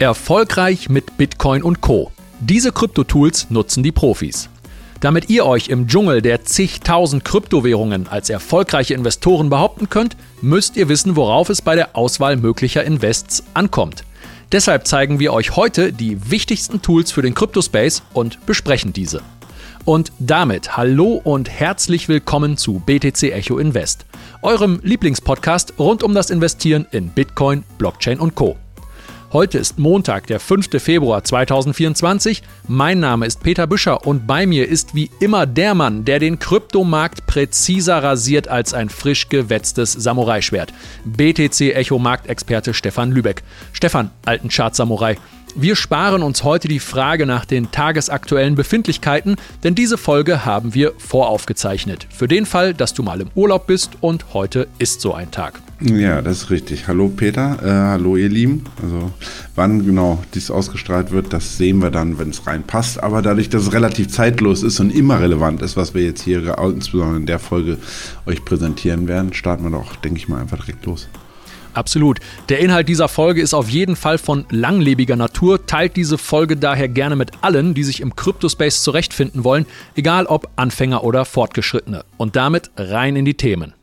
Erfolgreich mit Bitcoin und Co. Diese Krypto-Tools nutzen die Profis. Damit ihr euch im Dschungel der zigtausend Kryptowährungen als erfolgreiche Investoren behaupten könnt, müsst ihr wissen, worauf es bei der Auswahl möglicher Invests ankommt. Deshalb zeigen wir euch heute die wichtigsten Tools für den Kryptospace und besprechen diese. Und damit hallo und herzlich willkommen zu BTC Echo Invest, eurem Lieblingspodcast rund um das Investieren in Bitcoin, Blockchain und Co. Heute ist Montag, der 5. Februar 2024. Mein Name ist Peter Büscher und bei mir ist wie immer der Mann, der den Kryptomarkt präziser rasiert als ein frisch gewetztes Samurai-Schwert. BTC Echo Marktexperte Stefan Lübeck. Stefan, alten Chart-Samurai. Wir sparen uns heute die Frage nach den tagesaktuellen Befindlichkeiten, denn diese Folge haben wir voraufgezeichnet. Für den Fall, dass du mal im Urlaub bist und heute ist so ein Tag. Ja, das ist richtig. Hallo Peter, äh, hallo ihr Lieben. Also wann genau dies ausgestrahlt wird, das sehen wir dann, wenn es reinpasst. Aber dadurch, dass es relativ zeitlos ist und immer relevant ist, was wir jetzt hier insbesondere in der Folge euch präsentieren werden, starten wir doch, denke ich mal, einfach direkt los. Absolut. Der Inhalt dieser Folge ist auf jeden Fall von langlebiger Natur. Teilt diese Folge daher gerne mit allen, die sich im Kryptospace zurechtfinden wollen, egal ob Anfänger oder Fortgeschrittene. Und damit rein in die Themen.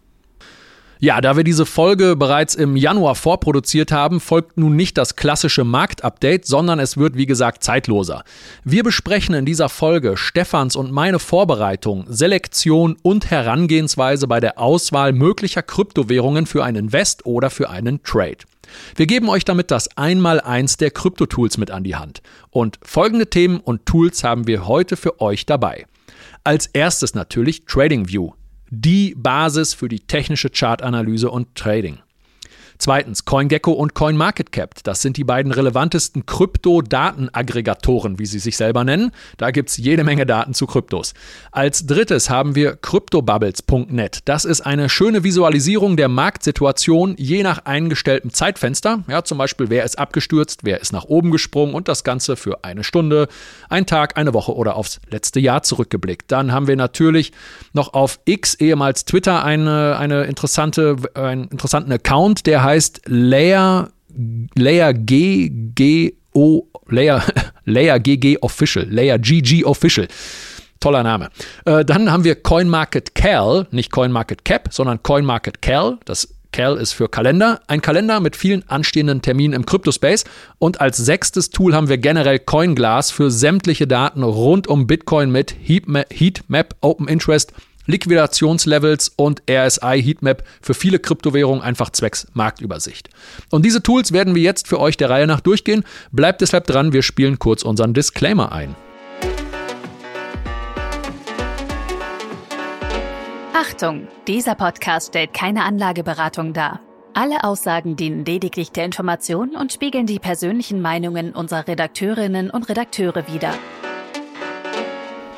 Ja, da wir diese Folge bereits im Januar vorproduziert haben, folgt nun nicht das klassische Marktupdate, sondern es wird wie gesagt zeitloser. Wir besprechen in dieser Folge Stefans und meine Vorbereitung, Selektion und Herangehensweise bei der Auswahl möglicher Kryptowährungen für ein Invest oder für einen Trade. Wir geben euch damit das Einmaleins der Kryptotools mit an die Hand. Und folgende Themen und Tools haben wir heute für euch dabei. Als erstes natürlich TradingView die Basis für die technische Chartanalyse und Trading. Zweitens, CoinGecko und CoinMarketCap. Das sind die beiden relevantesten Krypto-Datenaggregatoren, wie sie sich selber nennen. Da gibt es jede Menge Daten zu Kryptos. Als drittes haben wir CryptoBubbles.net. Das ist eine schöne Visualisierung der Marktsituation je nach eingestelltem Zeitfenster. Ja, zum Beispiel, wer ist abgestürzt, wer ist nach oben gesprungen und das Ganze für eine Stunde, einen Tag, eine Woche oder aufs letzte Jahr zurückgeblickt. Dann haben wir natürlich noch auf X, ehemals Twitter, eine, eine interessante, einen interessanten Account, der heißt Layer, Layer G, G, O, Layer, Layer GG Official, Layer GG Official. Toller Name. Äh, dann haben wir CoinMarketCal, nicht CoinMarketCap, sondern CoinMarketCal. Das Cal ist für Kalender. Ein Kalender mit vielen anstehenden Terminen im Cryptospace. Und als sechstes Tool haben wir generell CoinGlass für sämtliche Daten rund um Bitcoin mit Heatmap, Open Interest Liquidationslevels und RSI Heatmap für viele Kryptowährungen einfach zwecks Marktübersicht. Und diese Tools werden wir jetzt für euch der Reihe nach durchgehen. Bleibt deshalb dran, wir spielen kurz unseren Disclaimer ein. Achtung, dieser Podcast stellt keine Anlageberatung dar. Alle Aussagen dienen lediglich der Information und spiegeln die persönlichen Meinungen unserer Redakteurinnen und Redakteure wider.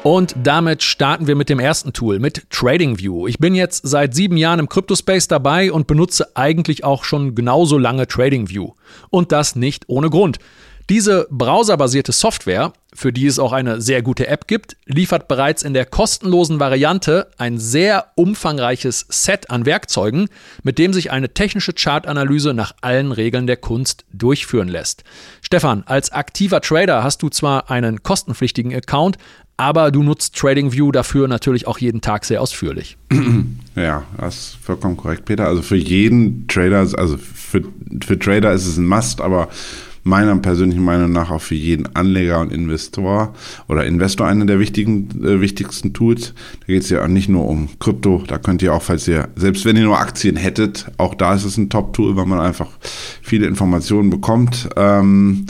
Und damit starten wir mit dem ersten Tool, mit TradingView. Ich bin jetzt seit sieben Jahren im Cryptospace dabei und benutze eigentlich auch schon genauso lange TradingView. Und das nicht ohne Grund. Diese browserbasierte Software, für die es auch eine sehr gute App gibt, liefert bereits in der kostenlosen Variante ein sehr umfangreiches Set an Werkzeugen, mit dem sich eine technische Chartanalyse nach allen Regeln der Kunst durchführen lässt. Stefan, als aktiver Trader hast du zwar einen kostenpflichtigen Account, aber du nutzt TradingView dafür natürlich auch jeden Tag sehr ausführlich. Ja, das ist vollkommen korrekt, Peter. Also für jeden Trader, also für, für Trader ist es ein Must, aber meiner persönlichen Meinung nach auch für jeden Anleger und Investor oder Investor eine der wichtigen, äh, wichtigsten Tools. Da geht es ja nicht nur um Krypto, da könnt ihr auch, falls ihr, selbst wenn ihr nur Aktien hättet, auch da ist es ein Top-Tool, weil man einfach viele Informationen bekommt. Ähm,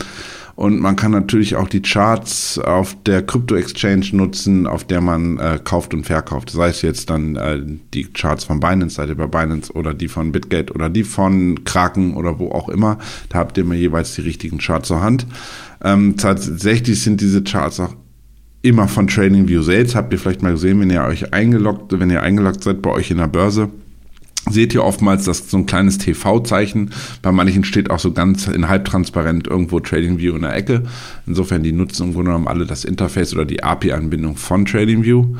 und man kann natürlich auch die Charts auf der Crypto-Exchange nutzen, auf der man äh, kauft und verkauft. Sei es jetzt dann äh, die Charts von Binance-Seite bei Binance oder die von Bitgate oder die von Kraken oder wo auch immer. Da habt ihr immer jeweils die richtigen Charts zur Hand. Ähm, tatsächlich sind diese Charts auch immer von TradingView selbst. Habt ihr vielleicht mal gesehen, wenn ihr euch eingeloggt, wenn ihr eingeloggt seid bei euch in der Börse seht ihr oftmals das so ein kleines TV-Zeichen. Bei manchen steht auch so ganz in halbtransparent irgendwo TradingView in der Ecke. Insofern die nutzen im Grunde genommen alle das Interface oder die API-Anbindung von TradingView.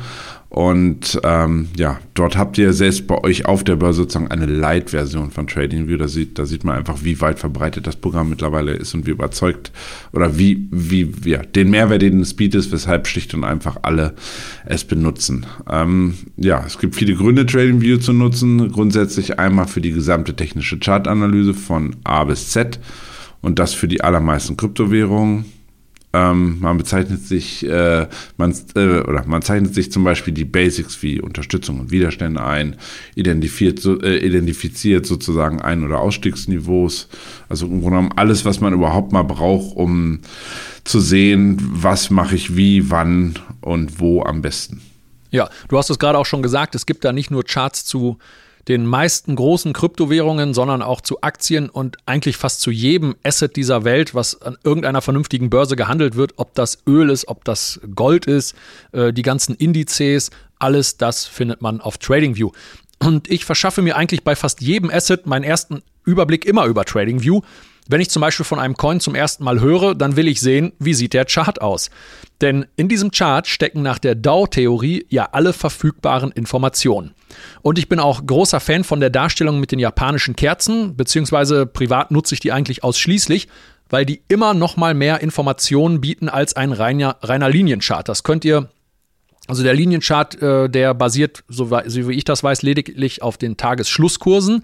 Und ähm, ja, dort habt ihr selbst bei euch auf der Börse sozusagen eine Light-Version von TradingView. Da sieht, da sieht man einfach, wie weit verbreitet das Programm mittlerweile ist und wie überzeugt oder wie, wie, ja, den Mehrwert, den es bietet, weshalb schlicht und einfach alle es benutzen. Ähm, ja, es gibt viele Gründe, TradingView zu nutzen. Grundsätzlich einmal für die gesamte technische Chartanalyse von A bis Z und das für die allermeisten Kryptowährungen ähm, man bezeichnet sich, äh, man, äh, oder man zeichnet sich zum Beispiel die Basics wie Unterstützung und Widerstände ein, identifiziert, so, äh, identifiziert sozusagen Ein- oder Ausstiegsniveaus. Also im Grunde genommen alles, was man überhaupt mal braucht, um zu sehen, was mache ich wie, wann und wo am besten. Ja, du hast es gerade auch schon gesagt, es gibt da nicht nur Charts zu den meisten großen Kryptowährungen, sondern auch zu Aktien und eigentlich fast zu jedem Asset dieser Welt, was an irgendeiner vernünftigen Börse gehandelt wird, ob das Öl ist, ob das Gold ist, äh, die ganzen Indizes, alles das findet man auf TradingView. Und ich verschaffe mir eigentlich bei fast jedem Asset meinen ersten Überblick immer über TradingView. Wenn ich zum Beispiel von einem Coin zum ersten Mal höre, dann will ich sehen, wie sieht der Chart aus. Denn in diesem Chart stecken nach der DAO-Theorie ja alle verfügbaren Informationen. Und ich bin auch großer Fan von der Darstellung mit den japanischen Kerzen, beziehungsweise privat nutze ich die eigentlich ausschließlich, weil die immer noch mal mehr Informationen bieten als ein reiner, reiner Linienchart. Das könnt ihr also der Linienchart, äh, der basiert, so wie ich das weiß, lediglich auf den Tagesschlusskursen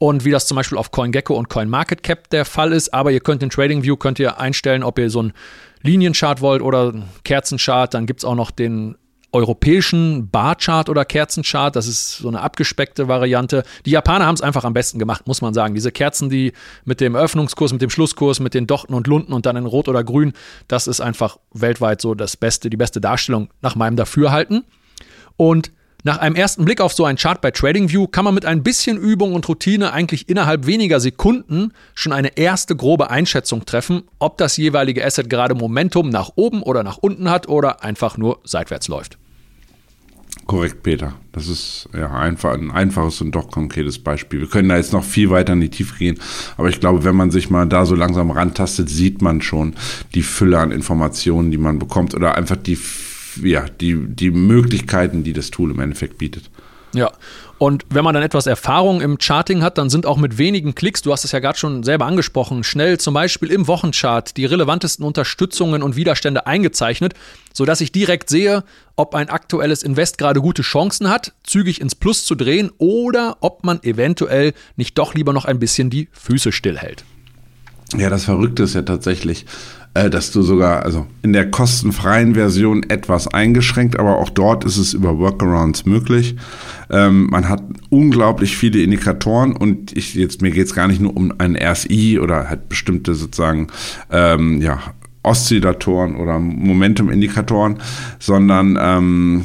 und wie das zum Beispiel auf CoinGecko und CoinMarketCap der Fall ist. Aber ihr könnt in TradingView könnt ihr einstellen, ob ihr so einen Linienchart wollt oder Kerzenchart. Dann gibt es auch noch den europäischen Barchart oder Kerzenchart. Das ist so eine abgespeckte Variante. Die Japaner haben es einfach am besten gemacht, muss man sagen. Diese Kerzen, die mit dem Öffnungskurs, mit dem Schlusskurs, mit den Dochten und Lunden und dann in Rot oder Grün, das ist einfach weltweit so das Beste, die beste Darstellung nach meinem Dafürhalten. Und nach einem ersten Blick auf so einen Chart bei TradingView kann man mit ein bisschen Übung und Routine eigentlich innerhalb weniger Sekunden schon eine erste grobe Einschätzung treffen, ob das jeweilige Asset gerade Momentum nach oben oder nach unten hat oder einfach nur seitwärts läuft. Korrekt, Peter. Das ist ja einfach ein einfaches und doch konkretes Beispiel. Wir können da jetzt noch viel weiter in die Tiefe gehen, aber ich glaube, wenn man sich mal da so langsam rantastet, sieht man schon die Fülle an Informationen, die man bekommt oder einfach die, ja, die, die Möglichkeiten, die das Tool im Endeffekt bietet. Ja, und wenn man dann etwas Erfahrung im Charting hat, dann sind auch mit wenigen Klicks, du hast es ja gerade schon selber angesprochen, schnell zum Beispiel im Wochenchart die relevantesten Unterstützungen und Widerstände eingezeichnet, sodass ich direkt sehe, ob ein aktuelles Invest gerade gute Chancen hat, zügig ins Plus zu drehen oder ob man eventuell nicht doch lieber noch ein bisschen die Füße stillhält. Ja, das Verrückte ist ja tatsächlich, äh, dass du sogar, also in der kostenfreien Version etwas eingeschränkt, aber auch dort ist es über Workarounds möglich. Ähm, man hat unglaublich viele Indikatoren und ich jetzt mir geht es gar nicht nur um ein RSI oder halt bestimmte sozusagen ähm, ja Oszillatoren oder Momentum-Indikatoren, sondern ähm,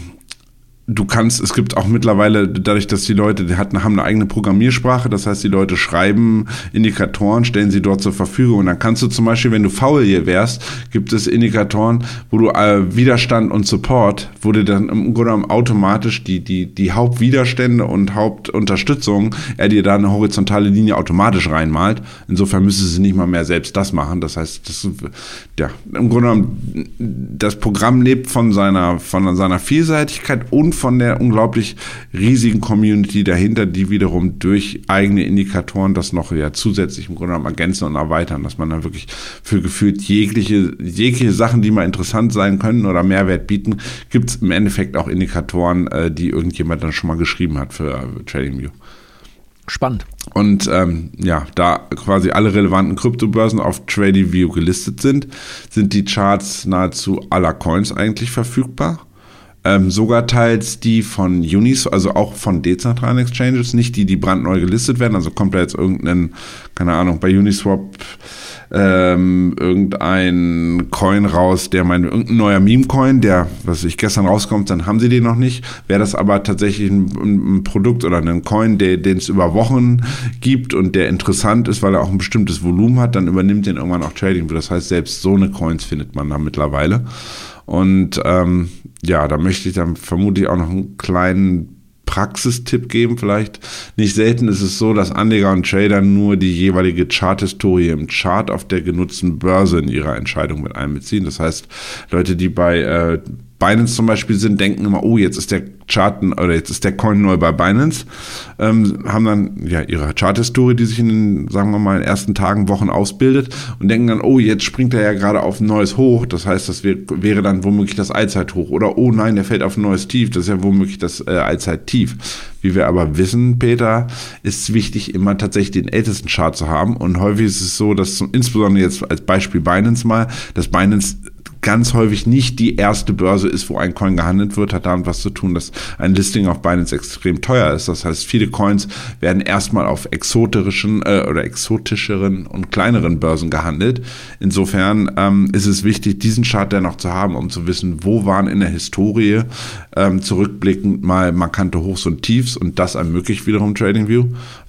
du kannst, es gibt auch mittlerweile, dadurch, dass die Leute, die hatten, haben eine eigene Programmiersprache, das heißt, die Leute schreiben Indikatoren, stellen sie dort zur Verfügung und dann kannst du zum Beispiel, wenn du faul hier wärst, gibt es Indikatoren, wo du äh, Widerstand und Support, wo du dann im Grunde genommen automatisch die, die, die Hauptwiderstände und Hauptunterstützung, er dir da eine horizontale Linie automatisch reinmalt. Insofern müsste sie nicht mal mehr selbst das machen. Das heißt, das, ja, im Grunde genommen, das Programm lebt von seiner, von seiner Vielseitigkeit und von der unglaublich riesigen Community dahinter, die wiederum durch eigene Indikatoren das noch ja zusätzlich im Grunde genommen ergänzen und erweitern, dass man dann wirklich für gefühlt jegliche, jegliche Sachen, die mal interessant sein können oder Mehrwert bieten, gibt es im Endeffekt auch Indikatoren, äh, die irgendjemand dann schon mal geschrieben hat für äh, TradingView. Spannend. Und ähm, ja, da quasi alle relevanten Kryptobörsen auf TradingView gelistet sind, sind die Charts nahezu aller Coins eigentlich verfügbar ähm, sogar teils die von Unis, also auch von dezentralen Exchanges, nicht die, die brandneu gelistet werden. Also kommt da jetzt irgendein, keine Ahnung, bei Uniswap ähm, irgendein Coin raus, der mein, irgendein neuer Meme-Coin, der, was ich gestern rauskommt, dann haben sie den noch nicht. Wäre das aber tatsächlich ein, ein Produkt oder ein Coin, den es über Wochen gibt und der interessant ist, weil er auch ein bestimmtes Volumen hat, dann übernimmt den irgendwann auch Trading. Das heißt, selbst so eine Coins findet man da mittlerweile. Und ähm, ja, da möchte ich dann vermutlich auch noch einen kleinen Praxistipp geben vielleicht. Nicht selten ist es so, dass Anleger und Trader nur die jeweilige Charthistorie im Chart auf der genutzten Börse in ihrer Entscheidung mit einbeziehen. Das heißt, Leute, die bei äh, Binance zum Beispiel sind, denken immer, oh, jetzt ist der Chart oder jetzt ist der Coin neu bei Binance, ähm, haben dann ja ihre Charthistorie, die sich in den, sagen wir mal, ersten Tagen, Wochen ausbildet und denken dann, oh, jetzt springt er ja gerade auf ein neues Hoch, das heißt, das wär, wäre dann womöglich das Allzeithoch. Oder oh nein, der fällt auf ein neues Tief, das ist ja womöglich das äh, Allzeittief. Wie wir aber wissen, Peter, ist es wichtig, immer tatsächlich den ältesten Chart zu haben. Und häufig ist es so, dass insbesondere jetzt als Beispiel Binance mal, dass Binance ganz häufig nicht die erste Börse ist, wo ein Coin gehandelt wird, hat damit was zu tun, dass ein Listing auf Binance extrem teuer ist. Das heißt, viele Coins werden erstmal auf exoterischen äh, oder exotischeren und kleineren Börsen gehandelt. Insofern ähm, ist es wichtig, diesen Chart dennoch zu haben, um zu wissen, wo waren in der Historie ähm, zurückblickend mal markante Hochs und Tiefs und das ermöglicht wiederum TradingView.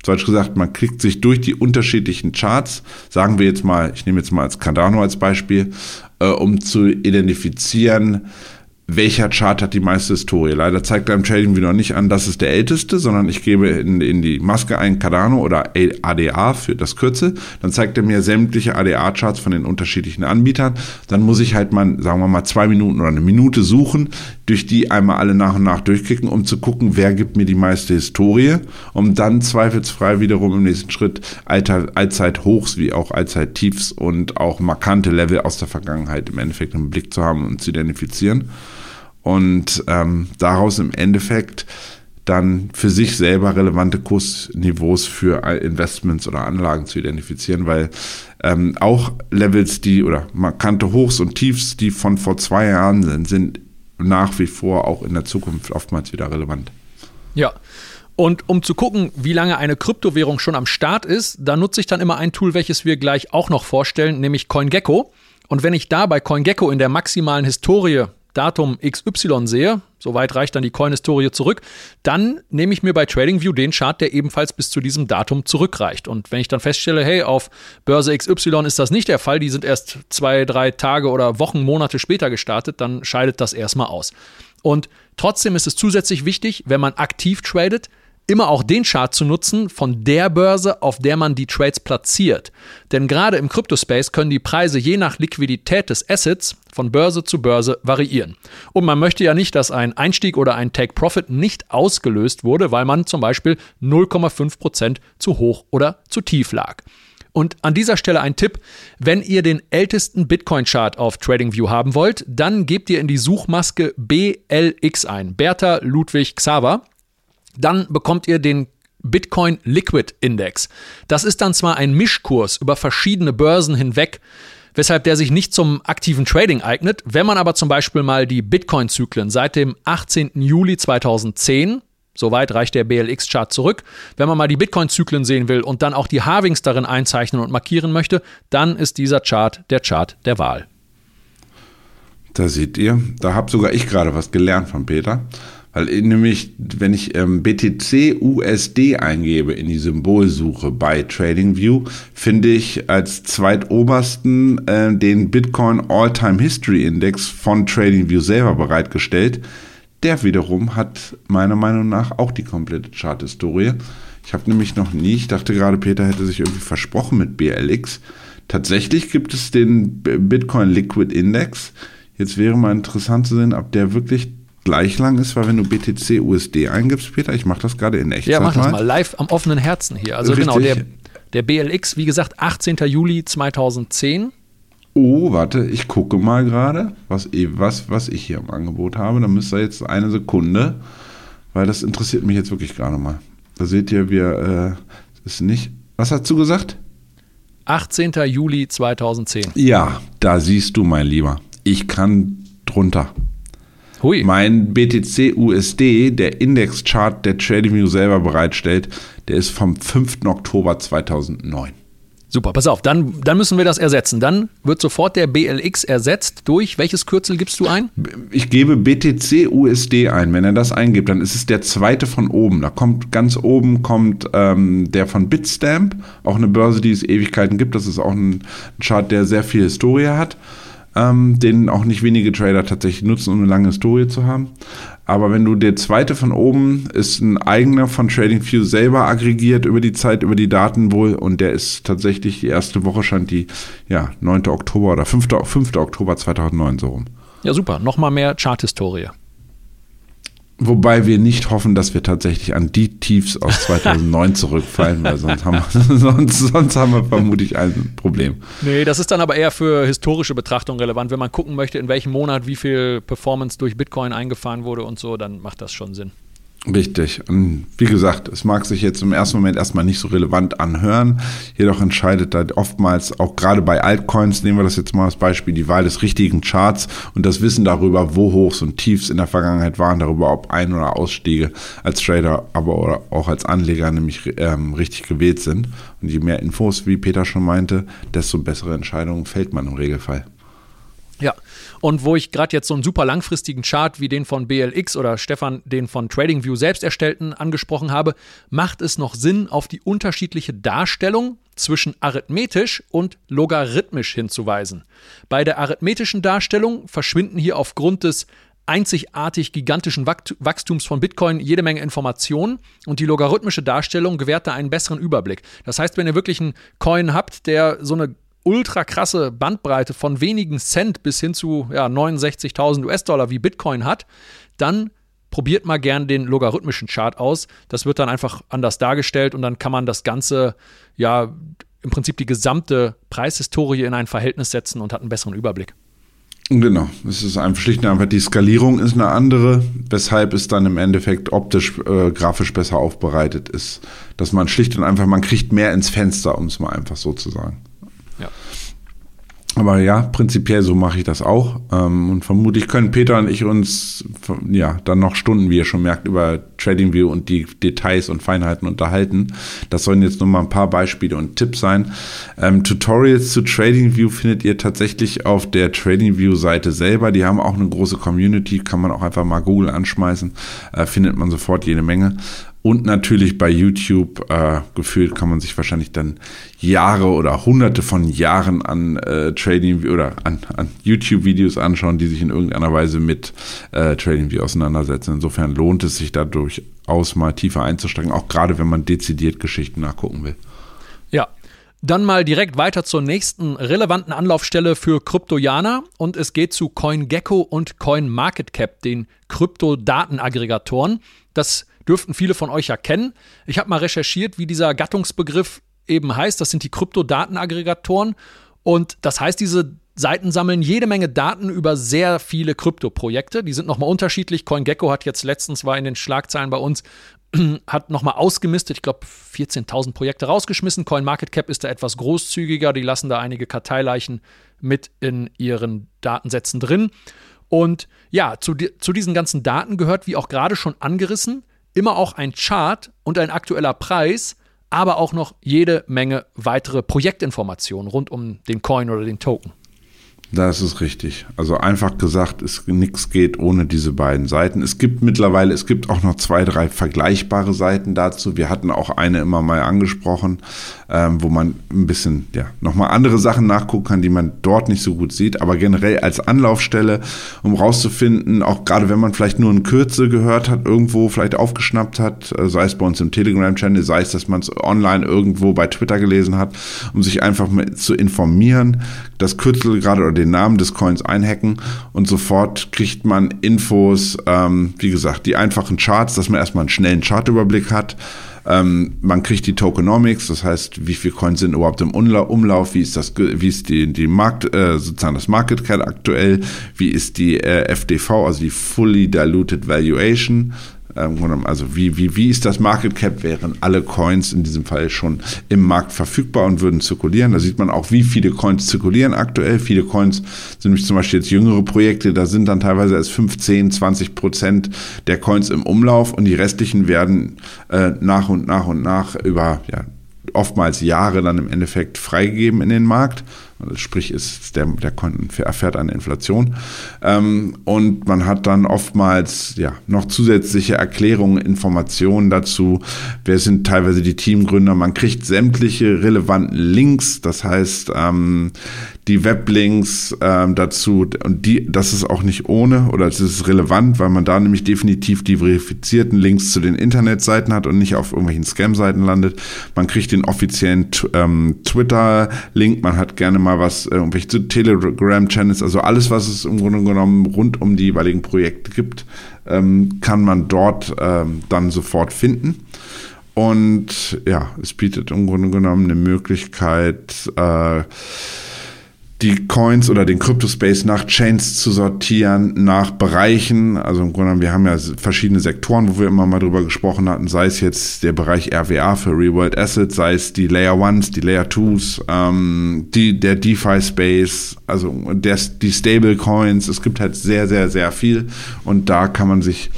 Deutsch gesagt, man klickt sich durch die unterschiedlichen Charts, sagen wir jetzt mal, ich nehme jetzt mal als Cardano als Beispiel, äh, um zu identifizieren, welcher Chart hat die meiste Historie. Leider zeigt er im Trading wieder nicht an, das ist der älteste, sondern ich gebe in, in die Maske ein Cardano oder ADA für das Kürzel. Dann zeigt er mir sämtliche ADA-Charts von den unterschiedlichen Anbietern. Dann muss ich halt mal, sagen wir mal, zwei Minuten oder eine Minute suchen, durch die einmal alle nach und nach durchklicken, um zu gucken, wer gibt mir die meiste Historie, um dann zweifelsfrei wiederum im nächsten Schritt Alter, Allzeithochs wie auch Allzeittiefs und auch markante Level aus der Vergangenheit im Endeffekt im Blick zu haben und zu identifizieren und ähm, daraus im Endeffekt dann für sich selber relevante Kursniveaus für Investments oder Anlagen zu identifizieren, weil ähm, auch Levels, die oder markante Hochs und Tiefs, die von vor zwei Jahren sind, sind nach wie vor auch in der Zukunft oftmals wieder relevant. Ja. Und um zu gucken, wie lange eine Kryptowährung schon am Start ist, da nutze ich dann immer ein Tool, welches wir gleich auch noch vorstellen, nämlich CoinGecko. Und wenn ich da bei CoinGecko in der maximalen Historie Datum XY sehe, soweit reicht dann die Coin-Historie zurück, dann nehme ich mir bei TradingView den Chart, der ebenfalls bis zu diesem Datum zurückreicht. Und wenn ich dann feststelle, hey, auf Börse XY ist das nicht der Fall, die sind erst zwei, drei Tage oder Wochen, Monate später gestartet, dann scheidet das erstmal aus. Und trotzdem ist es zusätzlich wichtig, wenn man aktiv tradet, immer auch den Chart zu nutzen von der Börse, auf der man die Trades platziert. Denn gerade im Crypto-Space können die Preise je nach Liquidität des Assets von Börse zu Börse variieren. Und man möchte ja nicht, dass ein Einstieg oder ein Take-Profit nicht ausgelöst wurde, weil man zum Beispiel 0,5% zu hoch oder zu tief lag. Und an dieser Stelle ein Tipp, wenn ihr den ältesten Bitcoin-Chart auf TradingView haben wollt, dann gebt ihr in die Suchmaske BLX ein, Bertha Ludwig Xaver dann bekommt ihr den Bitcoin Liquid Index. Das ist dann zwar ein Mischkurs über verschiedene Börsen hinweg, weshalb der sich nicht zum aktiven Trading eignet. Wenn man aber zum Beispiel mal die Bitcoin-Zyklen seit dem 18. Juli 2010 Soweit reicht der BLX-Chart zurück. Wenn man mal die Bitcoin-Zyklen sehen will und dann auch die Halvings darin einzeichnen und markieren möchte, dann ist dieser Chart der Chart der Wahl. Da seht ihr, da habe sogar ich gerade was gelernt von Peter. Weil nämlich, wenn ich ähm, BTC USD eingebe in die Symbolsuche bei TradingView, finde ich als zweitobersten äh, den Bitcoin All-Time History Index von TradingView selber bereitgestellt. Der wiederum hat meiner Meinung nach auch die komplette Charthistorie. Ich habe nämlich noch nie, ich dachte gerade, Peter hätte sich irgendwie versprochen mit BLX. Tatsächlich gibt es den Bitcoin Liquid Index. Jetzt wäre mal interessant zu sehen, ob der wirklich gleich lang ist, weil wenn du BTC USD eingibst, Peter, ich mache das gerade in Echtzeit. Ja, mach das mal live am offenen Herzen hier. Also Richtig. genau, der, der BLX, wie gesagt, 18. Juli 2010. Oh, warte, ich gucke mal gerade, was, was, was ich hier im Angebot habe. Da müsste jetzt eine Sekunde, weil das interessiert mich jetzt wirklich gerade mal. Da seht ihr, wir äh, ist nicht. Was hast du gesagt? 18. Juli 2010. Ja, da siehst du, mein Lieber. Ich kann drunter. Hui. Mein BTC USD, der Indexchart, der TradingView selber bereitstellt, der ist vom 5. Oktober 2009. Super, pass auf, dann, dann müssen wir das ersetzen. Dann wird sofort der BLX ersetzt durch welches Kürzel gibst du ein? Ich gebe BTC USD ein. Wenn er das eingibt, dann ist es der zweite von oben. Da kommt ganz oben kommt ähm, der von Bitstamp, auch eine Börse, die es Ewigkeiten gibt. Das ist auch ein Chart, der sehr viel Historie hat ähm, den auch nicht wenige Trader tatsächlich nutzen, um eine lange Historie zu haben. Aber wenn du der zweite von oben ist ein eigener von TradingView selber aggregiert über die Zeit, über die Daten wohl und der ist tatsächlich die erste Woche scheint die ja 9. Oktober oder 5. 5. Oktober 2009 so rum. Ja, super. Nochmal mehr Charthistorie. Wobei wir nicht hoffen, dass wir tatsächlich an die Tiefs aus 2009 zurückfallen, weil sonst haben, wir, sonst, sonst haben wir vermutlich ein Problem. Nee, das ist dann aber eher für historische Betrachtung relevant. Wenn man gucken möchte, in welchem Monat wie viel Performance durch Bitcoin eingefahren wurde und so, dann macht das schon Sinn. Richtig. Und wie gesagt, es mag sich jetzt im ersten Moment erstmal nicht so relevant anhören. Jedoch entscheidet da oftmals, auch gerade bei Altcoins, nehmen wir das jetzt mal als Beispiel, die Wahl des richtigen Charts und das Wissen darüber, wo Hochs und Tiefs in der Vergangenheit waren, darüber, ob Ein- oder Ausstiege als Trader, aber auch als Anleger nämlich ähm, richtig gewählt sind. Und je mehr Infos, wie Peter schon meinte, desto bessere Entscheidungen fällt man im Regelfall. Ja, und wo ich gerade jetzt so einen super langfristigen Chart wie den von BLX oder Stefan den von TradingView selbst erstellten angesprochen habe, macht es noch Sinn, auf die unterschiedliche Darstellung zwischen arithmetisch und logarithmisch hinzuweisen. Bei der arithmetischen Darstellung verschwinden hier aufgrund des einzigartig gigantischen Wachstums von Bitcoin jede Menge Informationen und die logarithmische Darstellung gewährt da einen besseren Überblick. Das heißt, wenn ihr wirklich einen Coin habt, der so eine ultra krasse Bandbreite von wenigen Cent bis hin zu ja, 69.000 US-Dollar wie Bitcoin hat, dann probiert mal gern den logarithmischen Chart aus. Das wird dann einfach anders dargestellt und dann kann man das Ganze, ja, im Prinzip die gesamte Preishistorie in ein Verhältnis setzen und hat einen besseren Überblick. Genau, es ist einfach schlicht und einfach die Skalierung ist eine andere, weshalb es dann im Endeffekt optisch, äh, grafisch besser aufbereitet ist. Dass man schlicht und einfach, man kriegt mehr ins Fenster, um es mal einfach so zu sagen. Aber ja, prinzipiell so mache ich das auch. Ähm, und vermutlich können Peter und ich uns ja dann noch Stunden, wie ihr schon merkt, über TradingView und die Details und Feinheiten unterhalten. Das sollen jetzt nur mal ein paar Beispiele und Tipps sein. Ähm, Tutorials zu TradingView findet ihr tatsächlich auf der TradingView-Seite selber. Die haben auch eine große Community, kann man auch einfach mal Google anschmeißen, äh, findet man sofort jede Menge. Und natürlich bei YouTube äh, gefühlt kann man sich wahrscheinlich dann Jahre oder Hunderte von Jahren an äh, Trading oder an, an YouTube-Videos anschauen, die sich in irgendeiner Weise mit äh, Trading View auseinandersetzen. Insofern lohnt es sich da durchaus mal tiefer einzusteigen, auch gerade wenn man dezidiert Geschichten nachgucken will. Ja, dann mal direkt weiter zur nächsten relevanten Anlaufstelle für Kryptojaner und es geht zu CoinGecko und CoinMarketCap, den Kryptodatenaggregatoren. Das dürften viele von euch ja kennen. Ich habe mal recherchiert, wie dieser Gattungsbegriff eben heißt. Das sind die Kryptodatenaggregatoren. Und das heißt, diese Seiten sammeln jede Menge Daten über sehr viele Krypto-Projekte. Die sind nochmal unterschiedlich. CoinGecko hat jetzt letztens, war in den Schlagzeilen bei uns, hat nochmal ausgemistet, ich glaube 14.000 Projekte rausgeschmissen. CoinMarketCap ist da etwas großzügiger. Die lassen da einige Karteileichen mit in ihren Datensätzen drin. Und ja, zu, zu diesen ganzen Daten gehört, wie auch gerade schon angerissen, immer auch ein Chart und ein aktueller Preis, aber auch noch jede Menge weitere Projektinformationen rund um den Coin oder den Token. Das ist richtig. Also einfach gesagt, es nichts geht ohne diese beiden Seiten. Es gibt mittlerweile, es gibt auch noch zwei, drei vergleichbare Seiten dazu. Wir hatten auch eine immer mal angesprochen, ähm, wo man ein bisschen, ja, nochmal andere Sachen nachgucken kann, die man dort nicht so gut sieht. Aber generell als Anlaufstelle, um rauszufinden, auch gerade wenn man vielleicht nur ein Kürze gehört hat, irgendwo vielleicht aufgeschnappt hat, äh, sei es bei uns im Telegram-Channel, sei es, dass man es online irgendwo bei Twitter gelesen hat, um sich einfach zu informieren, das Kürzel gerade oder den Namen des Coins einhacken und sofort kriegt man Infos, ähm, wie gesagt, die einfachen Charts, dass man erstmal einen schnellen Chartüberblick hat. Ähm, man kriegt die Tokenomics, das heißt, wie viele Coins sind überhaupt im Umlauf, wie ist das, wie ist die, die Markt, äh, sozusagen das Market Cap aktuell, wie ist die äh, FDV, also die Fully Diluted Valuation, also wie, wie, wie ist das Market Cap, wären alle Coins in diesem Fall schon im Markt verfügbar und würden zirkulieren. Da sieht man auch, wie viele Coins zirkulieren aktuell. Viele Coins sind nämlich zum Beispiel jetzt jüngere Projekte, da sind dann teilweise erst 15, 20 Prozent der Coins im Umlauf und die restlichen werden äh, nach und nach und nach über ja, oftmals Jahre dann im Endeffekt freigegeben in den Markt. Also sprich, ist der, der erfährt eine Inflation. Ähm, und man hat dann oftmals ja, noch zusätzliche Erklärungen, Informationen dazu. Wer sind teilweise die Teamgründer? Man kriegt sämtliche relevanten Links. Das heißt, ähm, die Weblinks ähm, dazu. Und die, das ist auch nicht ohne oder es ist relevant, weil man da nämlich definitiv die verifizierten Links zu den Internetseiten hat und nicht auf irgendwelchen Scam-Seiten landet. Man kriegt den offiziellen ähm, Twitter-Link, man hat gerne mal was, äh, irgendwelche Telegram-Channels, also alles, was es im Grunde genommen rund um die jeweiligen Projekte gibt, ähm, kann man dort ähm, dann sofort finden. Und ja, es bietet im Grunde genommen eine Möglichkeit, äh, die Coins oder den Cryptospace nach Chains zu sortieren, nach Bereichen. Also im Grunde genommen, wir haben ja verschiedene Sektoren, wo wir immer mal drüber gesprochen hatten, sei es jetzt der Bereich RWA für Real World Assets, sei es die Layer Ones, die Layer Twos, ähm, die, der DeFi Space, also der, die Stable Coins. Es gibt halt sehr, sehr, sehr viel und da kann man sich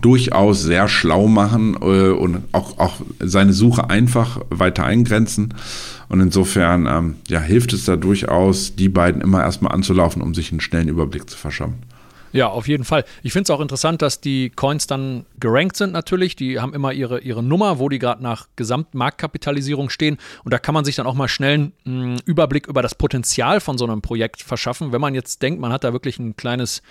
durchaus sehr schlau machen äh, und auch, auch seine Suche einfach weiter eingrenzen. Und insofern ähm, ja, hilft es da durchaus, die beiden immer erstmal anzulaufen, um sich einen schnellen Überblick zu verschaffen. Ja, auf jeden Fall. Ich finde es auch interessant, dass die Coins dann gerankt sind natürlich. Die haben immer ihre, ihre Nummer, wo die gerade nach Gesamtmarktkapitalisierung stehen. Und da kann man sich dann auch mal schnell einen Überblick über das Potenzial von so einem Projekt verschaffen. Wenn man jetzt denkt, man hat da wirklich ein kleines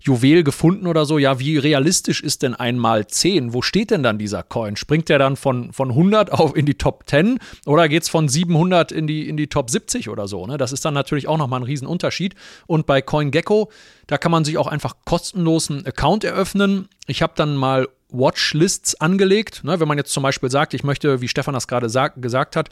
Juwel gefunden oder so. Ja, wie realistisch ist denn einmal 10? Wo steht denn dann dieser Coin? Springt der dann von, von 100 auf in die Top 10 oder geht es von 700 in die, in die Top 70 oder so? Ne? Das ist dann natürlich auch nochmal ein Riesenunterschied. Und bei CoinGecko, da kann man sich auch einfach kostenlos einen Account eröffnen. Ich habe dann mal Watchlists angelegt. Ne? Wenn man jetzt zum Beispiel sagt, ich möchte, wie Stefan das gerade gesagt hat,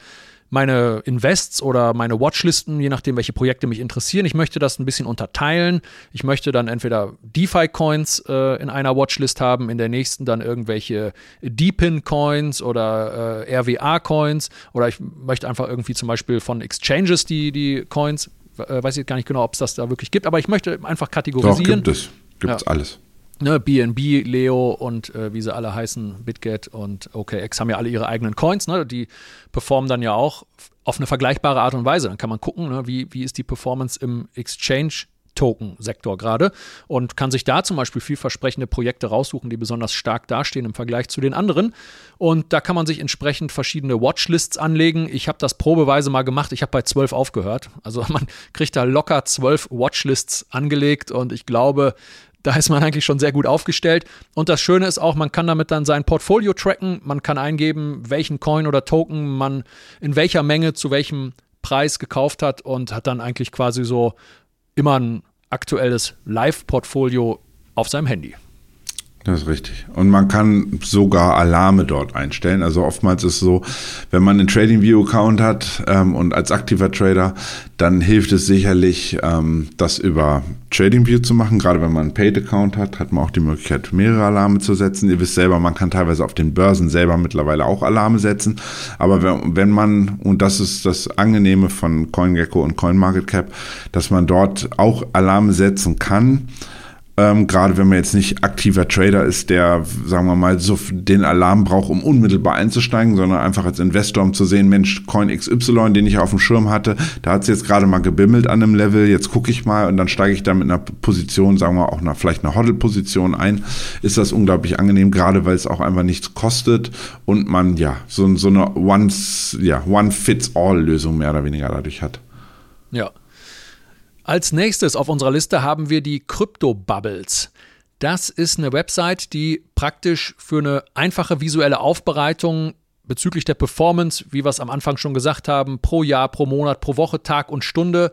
meine Invests oder meine Watchlisten, je nachdem, welche Projekte mich interessieren. Ich möchte das ein bisschen unterteilen. Ich möchte dann entweder DeFi-Coins äh, in einer Watchlist haben, in der nächsten dann irgendwelche Deepin-Coins oder äh, RWA-Coins oder ich möchte einfach irgendwie zum Beispiel von Exchanges die, die Coins, äh, weiß ich gar nicht genau, ob es das da wirklich gibt, aber ich möchte einfach kategorisieren. Doch, gibt es. Gibt es ja. alles ne, BNB, Leo und äh, wie sie alle heißen, BitGet und OKX haben ja alle ihre eigenen Coins. Ne? Die performen dann ja auch auf eine vergleichbare Art und Weise. Dann kann man gucken, ne, wie, wie ist die Performance im Exchange. Token-Sektor gerade und kann sich da zum Beispiel vielversprechende Projekte raussuchen, die besonders stark dastehen im Vergleich zu den anderen. Und da kann man sich entsprechend verschiedene Watchlists anlegen. Ich habe das probeweise mal gemacht. Ich habe bei zwölf aufgehört. Also man kriegt da locker zwölf Watchlists angelegt und ich glaube, da ist man eigentlich schon sehr gut aufgestellt. Und das Schöne ist auch, man kann damit dann sein Portfolio tracken. Man kann eingeben, welchen Coin oder Token man in welcher Menge zu welchem Preis gekauft hat und hat dann eigentlich quasi so immer ein aktuelles Live-Portfolio auf seinem Handy. Das ist richtig. Und man kann sogar Alarme dort einstellen. Also oftmals ist es so, wenn man einen TradingView-Account hat ähm, und als aktiver Trader, dann hilft es sicherlich, ähm, das über TradingView zu machen. Gerade wenn man einen Paid-Account hat, hat man auch die Möglichkeit, mehrere Alarme zu setzen. Ihr wisst selber, man kann teilweise auf den Börsen selber mittlerweile auch Alarme setzen. Aber wenn, wenn man, und das ist das Angenehme von CoinGecko und CoinMarketCap, dass man dort auch Alarme setzen kann, ähm, Gerade wenn man jetzt nicht aktiver Trader ist, der, sagen wir mal, so den Alarm braucht, um unmittelbar einzusteigen, sondern einfach als Investor, um zu sehen, Mensch, Coin XY, den ich auf dem Schirm hatte, da hat es jetzt gerade mal gebimmelt an einem Level, jetzt gucke ich mal und dann steige ich da mit einer Position, sagen wir auch nach vielleicht einer Hodl-Position ein, ist das unglaublich angenehm, gerade weil es auch einfach nichts kostet und man ja so, so eine One-Fits-All-Lösung mehr oder weniger dadurch hat. Ja, als nächstes auf unserer Liste haben wir die Crypto Bubbles. Das ist eine Website, die praktisch für eine einfache visuelle Aufbereitung bezüglich der Performance, wie wir es am Anfang schon gesagt haben, pro Jahr, pro Monat, pro Woche, Tag und Stunde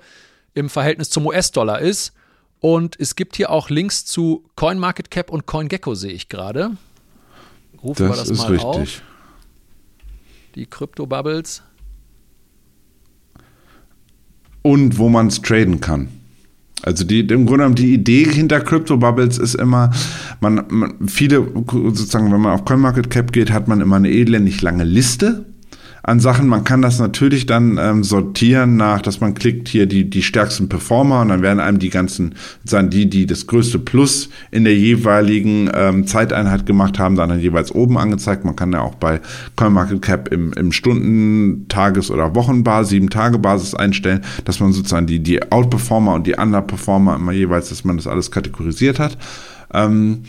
im Verhältnis zum US-Dollar ist. Und es gibt hier auch Links zu CoinMarketCap und CoinGecko, sehe ich gerade. Rufen das wir das ist mal richtig. auf. Die Crypto Bubbles und wo man es traden kann. Also die, im Grunde genommen die Idee hinter Crypto Bubbles ist immer, man, man viele sozusagen, wenn man auf CoinMarketCap geht, hat man immer eine elendig lange Liste an Sachen. Man kann das natürlich dann ähm, sortieren nach, dass man klickt hier die, die stärksten Performer und dann werden einem die ganzen, sozusagen die, die das größte Plus in der jeweiligen ähm, Zeiteinheit gemacht haben, dann, dann jeweils oben angezeigt. Man kann ja auch bei CoinMarketCap im, im Stunden-, Tages- oder Wochenbasis, sieben Tage Basis einstellen, dass man sozusagen die, die Outperformer und die Underperformer immer jeweils, dass man das alles kategorisiert hat. Ähm,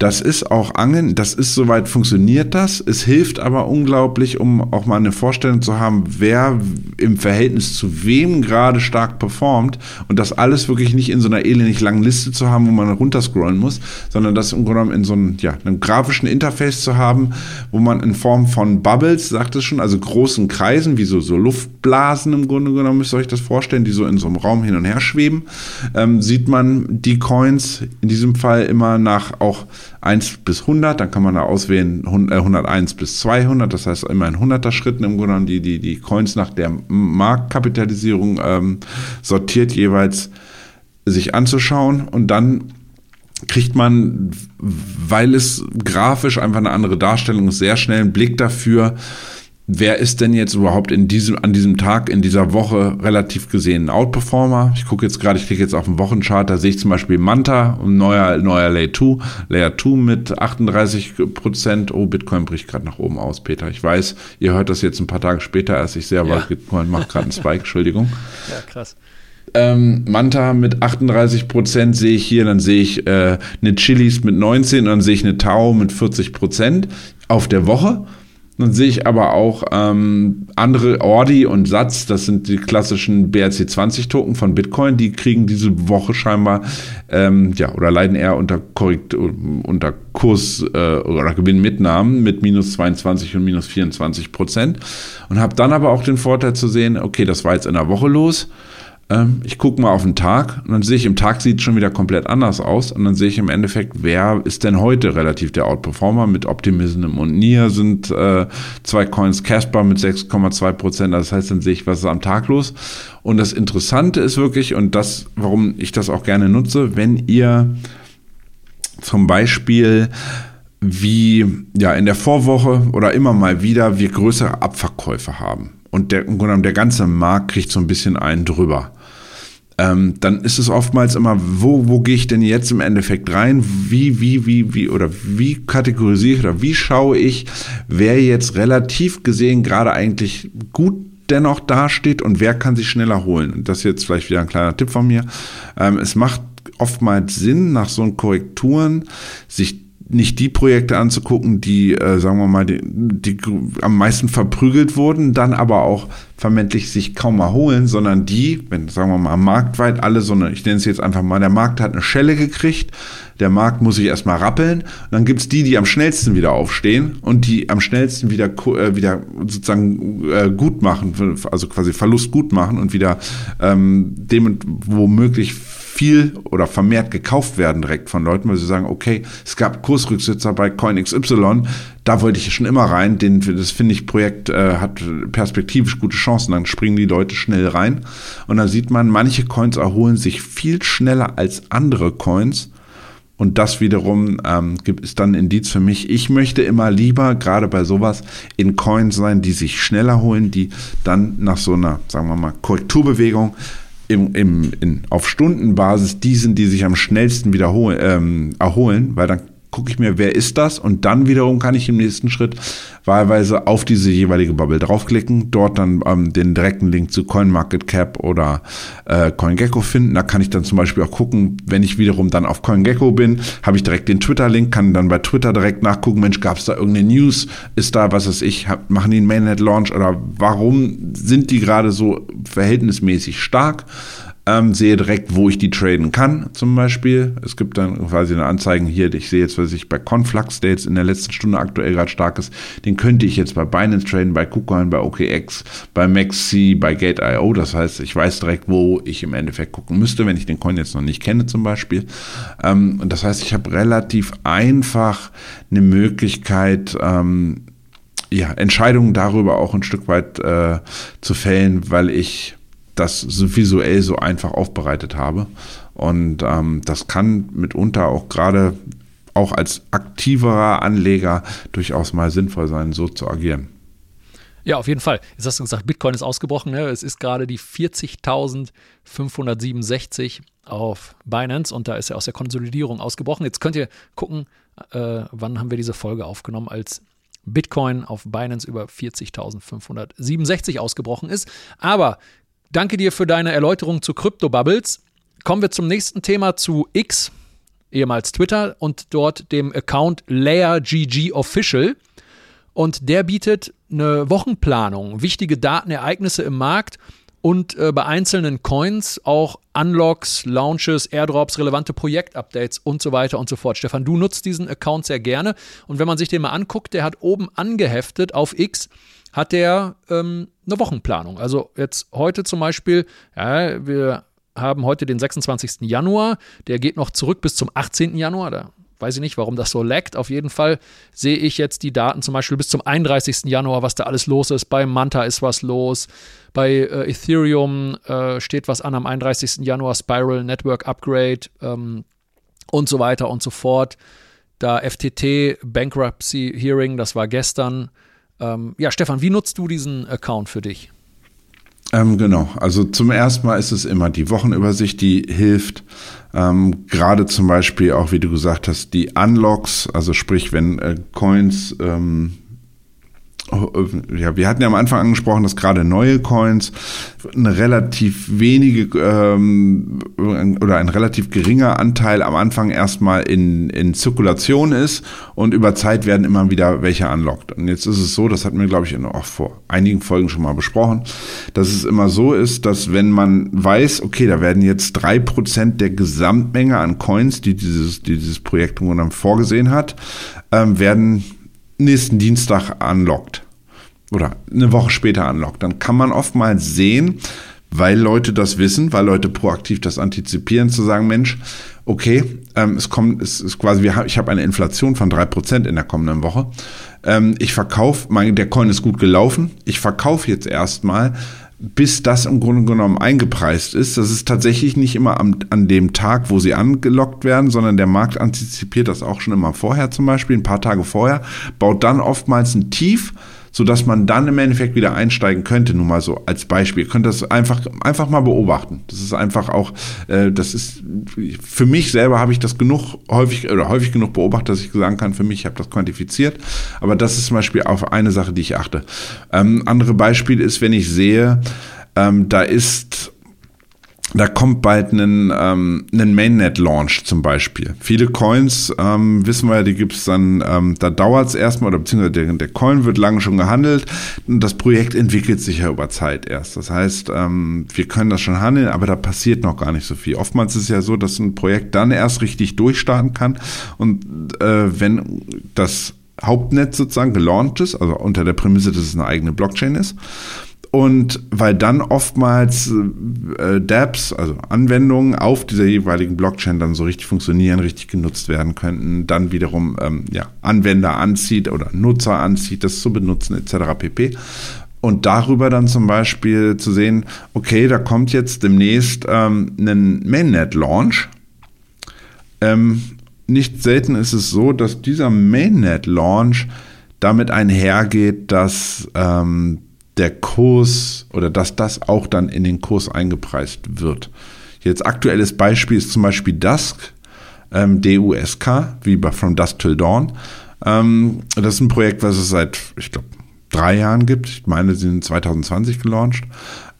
Das ist auch Angeln, das ist soweit funktioniert das. Es hilft aber unglaublich, um auch mal eine Vorstellung zu haben, wer im Verhältnis zu wem gerade stark performt und das alles wirklich nicht in so einer elendig langen Liste zu haben, wo man runterscrollen muss, sondern das im Grunde genommen in so einem, ja, einem grafischen Interface zu haben, wo man in Form von Bubbles, sagt es schon, also großen Kreisen, wie so, so Luftblasen im Grunde genommen, müsst ihr euch das vorstellen, die so in so einem Raum hin und her schweben, ähm, sieht man die Coins in diesem Fall immer nach auch 1 bis 100, dann kann man da auswählen 101 äh, bis 200, das heißt immer in 100er Schritten im Grunde genommen die, die, die Coins nach der Marktkapitalisierung ähm, sortiert jeweils sich anzuschauen und dann kriegt man, weil es grafisch einfach eine andere Darstellung ist, sehr schnell einen Blick dafür, wer ist denn jetzt überhaupt in diesem, an diesem Tag, in dieser Woche relativ gesehen ein Outperformer? Ich gucke jetzt gerade, ich klicke jetzt auf den Wochenchart, da sehe ich zum Beispiel Manta, ein neuer, neuer Layer 2, Layer 2 mit 38 Prozent. Oh, Bitcoin bricht gerade nach oben aus, Peter. Ich weiß, ihr hört das jetzt ein paar Tage später, als ich sehr ja. Bitcoin macht gerade einen Spike, Entschuldigung. Ja, krass. Ähm, Manta mit 38 Prozent sehe ich hier, dann sehe ich äh, eine Chilis mit 19 und dann sehe ich eine Tau mit 40 Prozent auf der Woche. Dann sehe ich aber auch ähm, andere Ordi und Satz, das sind die klassischen BRC20-Token von Bitcoin, die kriegen diese Woche scheinbar, ähm, ja, oder leiden eher unter, Korrekt, unter Kurs- äh, oder Gewinnmitnahmen mit minus 22 und minus 24 Prozent. Und habe dann aber auch den Vorteil zu sehen, okay, das war jetzt in der Woche los ich gucke mal auf den Tag und dann sehe ich, im Tag sieht es schon wieder komplett anders aus und dann sehe ich im Endeffekt, wer ist denn heute relativ der Outperformer mit Optimism und Nier sind äh, zwei Coins, Casper mit 6,2 Prozent, das heißt, dann sehe ich, was ist am Tag los. Und das Interessante ist wirklich und das, warum ich das auch gerne nutze, wenn ihr zum Beispiel wie ja in der Vorwoche oder immer mal wieder wir größere Abverkäufe haben. Und der, der ganze Markt kriegt so ein bisschen einen drüber ähm, dann ist es oftmals immer, wo, wo gehe ich denn jetzt im Endeffekt rein? Wie, wie, wie, wie oder wie kategorisiere ich oder wie schaue ich, wer jetzt relativ gesehen gerade eigentlich gut dennoch dasteht und wer kann sich schneller holen? Und das ist jetzt vielleicht wieder ein kleiner Tipp von mir. Ähm, es macht oftmals Sinn, nach so Korrekturen sich nicht die Projekte anzugucken, die, äh, sagen wir mal, die, die am meisten verprügelt wurden, dann aber auch vermeintlich sich kaum erholen, sondern die, wenn, sagen wir mal, marktweit alle so eine, ich nenne es jetzt einfach mal, der Markt hat eine Schelle gekriegt, der Markt muss sich erstmal rappeln, dann gibt's die, die am schnellsten wieder aufstehen und die am schnellsten wieder, äh, wieder sozusagen äh, gut machen, also quasi Verlust gut machen und wieder ähm, dem womöglich viel oder vermehrt gekauft werden direkt von Leuten, weil sie sagen, okay, es gab Kursrücksitzer bei CoinXY, da wollte ich schon immer rein, den, das finde ich, Projekt äh, hat perspektivisch gute Chancen, dann springen die Leute schnell rein und dann sieht man, manche Coins erholen sich viel schneller als andere Coins und das wiederum ähm, ist dann ein Indiz für mich. Ich möchte immer lieber, gerade bei sowas, in Coins sein, die sich schneller holen, die dann nach so einer, sagen wir mal, Korrekturbewegung im, im, in, auf Stundenbasis die sind, die sich am schnellsten wiederholen, ähm, erholen, weil dann gucke ich mir, wer ist das? Und dann wiederum kann ich im nächsten Schritt wahlweise auf diese jeweilige Bubble draufklicken, dort dann ähm, den direkten Link zu CoinMarketCap oder äh, CoinGecko finden. Da kann ich dann zum Beispiel auch gucken, wenn ich wiederum dann auf CoinGecko bin, habe ich direkt den Twitter-Link, kann dann bei Twitter direkt nachgucken, Mensch, gab es da irgendeine News? Ist da, was weiß ich, hab, machen die einen Mainnet-Launch oder warum sind die gerade so verhältnismäßig stark? Ähm, sehe direkt, wo ich die traden kann, zum Beispiel. Es gibt dann quasi eine Anzeige hier, ich sehe jetzt, was ich bei Conflux, der jetzt in der letzten Stunde aktuell gerade stark ist, den könnte ich jetzt bei Binance traden, bei KuCoin, bei OKX, bei Maxi, bei Gate.io. Das heißt, ich weiß direkt, wo ich im Endeffekt gucken müsste, wenn ich den Coin jetzt noch nicht kenne, zum Beispiel. Ähm, und das heißt, ich habe relativ einfach eine Möglichkeit, ähm, ja, Entscheidungen darüber auch ein Stück weit äh, zu fällen, weil ich das so visuell so einfach aufbereitet habe. Und ähm, das kann mitunter auch gerade auch als aktiverer Anleger durchaus mal sinnvoll sein, so zu agieren. Ja, auf jeden Fall. Jetzt hast du gesagt, Bitcoin ist ausgebrochen. Ne? Es ist gerade die 40.567 auf Binance und da ist er aus der Konsolidierung ausgebrochen. Jetzt könnt ihr gucken, äh, wann haben wir diese Folge aufgenommen, als Bitcoin auf Binance über 40.567 ausgebrochen ist. Aber Danke dir für deine Erläuterung zu Crypto Bubbles. Kommen wir zum nächsten Thema zu X. ehemals Twitter, und dort dem Account LayerGG Official. Und der bietet eine Wochenplanung, wichtige Daten, Ereignisse im Markt und äh, bei einzelnen Coins auch Unlocks, Launches, Airdrops, relevante Projektupdates und so weiter und so fort. Stefan, du nutzt diesen Account sehr gerne und wenn man sich den mal anguckt, der hat oben angeheftet auf X, hat der ähm, eine Wochenplanung. Also jetzt heute zum Beispiel, ja, wir haben heute den 26. Januar, der geht noch zurück bis zum 18. Januar, da weiß ich nicht, warum das so laggt. Auf jeden Fall sehe ich jetzt die Daten zum Beispiel bis zum 31. Januar, was da alles los ist. Bei Manta ist was los. Bei äh, Ethereum äh, steht was an am 31. Januar, Spiral Network Upgrade ähm, und so weiter und so fort. Da FTT Bankruptcy Hearing, das war gestern. Ähm, ja, Stefan, wie nutzt du diesen Account für dich? Ähm, genau, also zum ersten Mal ist es immer die Wochenübersicht, die hilft. Ähm, Gerade zum Beispiel auch, wie du gesagt hast, die Unlocks, also sprich, wenn äh, Coins ähm, ja, wir hatten ja am Anfang angesprochen, dass gerade neue Coins eine relativ wenige ähm, oder ein relativ geringer Anteil am Anfang erstmal in, in Zirkulation ist und über Zeit werden immer wieder welche unlockt. Und jetzt ist es so, das hatten wir, glaube ich, auch vor einigen Folgen schon mal besprochen, dass es immer so ist, dass wenn man weiß, okay, da werden jetzt drei Prozent der Gesamtmenge an Coins, die dieses, die dieses Projekt vorgesehen hat, ähm, werden nächsten Dienstag unlockt oder eine Woche später unlockt, dann kann man oftmals sehen, weil Leute das wissen, weil Leute proaktiv das antizipieren, zu sagen, Mensch, okay, ähm, es kommt, es ist quasi, ich habe eine Inflation von drei Prozent in der kommenden Woche. Ähm, ich verkaufe, der Coin ist gut gelaufen, ich verkaufe jetzt erstmal, bis das im Grunde genommen eingepreist ist. Das ist tatsächlich nicht immer am, an dem Tag, wo sie angelockt werden, sondern der Markt antizipiert das auch schon immer vorher zum Beispiel, ein paar Tage vorher, baut dann oftmals ein Tief, so dass man dann im Endeffekt wieder einsteigen könnte. Nur mal so als Beispiel. Ihr könnt das einfach, einfach mal beobachten. Das ist einfach auch, äh, das ist, für mich selber habe ich das genug häufig oder häufig genug beobachtet, dass ich sagen kann, für mich, ich habe das quantifiziert. Aber das ist zum Beispiel auf eine Sache, die ich achte. Ähm, andere Beispiel ist, wenn ich sehe, ähm, da ist da kommt bald ein, ähm, Mainnet-Launch zum Beispiel. Viele Coins, ähm, wissen wir ja, die gibt's dann, ähm, da dauert's erstmal, oder beziehungsweise der, der Coin wird lange schon gehandelt. Und das Projekt entwickelt sich ja über Zeit erst. Das heißt, ähm, wir können das schon handeln, aber da passiert noch gar nicht so viel. Oftmals ist es ja so, dass ein Projekt dann erst richtig durchstarten kann. Und äh, wenn das Hauptnetz sozusagen gelauncht ist, also unter der Prämisse, dass es eine eigene Blockchain ist, und weil dann oftmals äh, Dapps, also Anwendungen auf dieser jeweiligen Blockchain dann so richtig funktionieren, richtig genutzt werden könnten, dann wiederum ähm, ja, Anwender anzieht oder Nutzer anzieht, das zu benutzen etc. pp. Und darüber dann zum Beispiel zu sehen, okay, da kommt jetzt demnächst ähm, ein Mainnet-Launch. Ähm, nicht selten ist es so, dass dieser Mainnet-Launch damit einhergeht, dass ähm, der Kurs oder dass das auch dann in den Kurs eingepreist wird. Jetzt aktuelles Beispiel ist zum Beispiel Dusk, ähm, DUSK, wie bei From Dusk Till Dawn. Ähm, das ist ein Projekt, was es seit, ich glaube, drei Jahren gibt. Ich meine, sie sind 2020 gelauncht.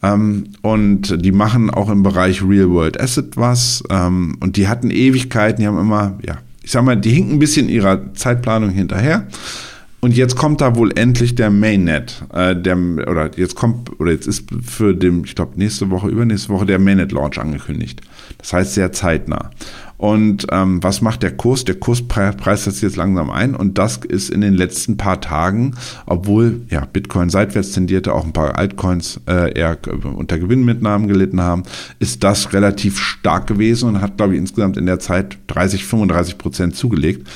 Ähm, und die machen auch im Bereich Real World Asset was. Ähm, und die hatten Ewigkeiten, die haben immer, ja, ich sag mal, die hinken ein bisschen ihrer Zeitplanung hinterher. Und jetzt kommt da wohl endlich der Mainnet, äh, der, oder jetzt kommt, oder jetzt ist für den, ich glaube, nächste Woche, übernächste Woche der Mainnet-Launch angekündigt. Das heißt sehr zeitnah. Und ähm, was macht der Kurs? Der Kurs preist das jetzt langsam ein und das ist in den letzten paar Tagen, obwohl ja Bitcoin seitwärts tendierte, auch ein paar Altcoins äh, eher unter Gewinnmitnahmen gelitten haben, ist das relativ stark gewesen und hat, glaube ich, insgesamt in der Zeit 30, 35 Prozent zugelegt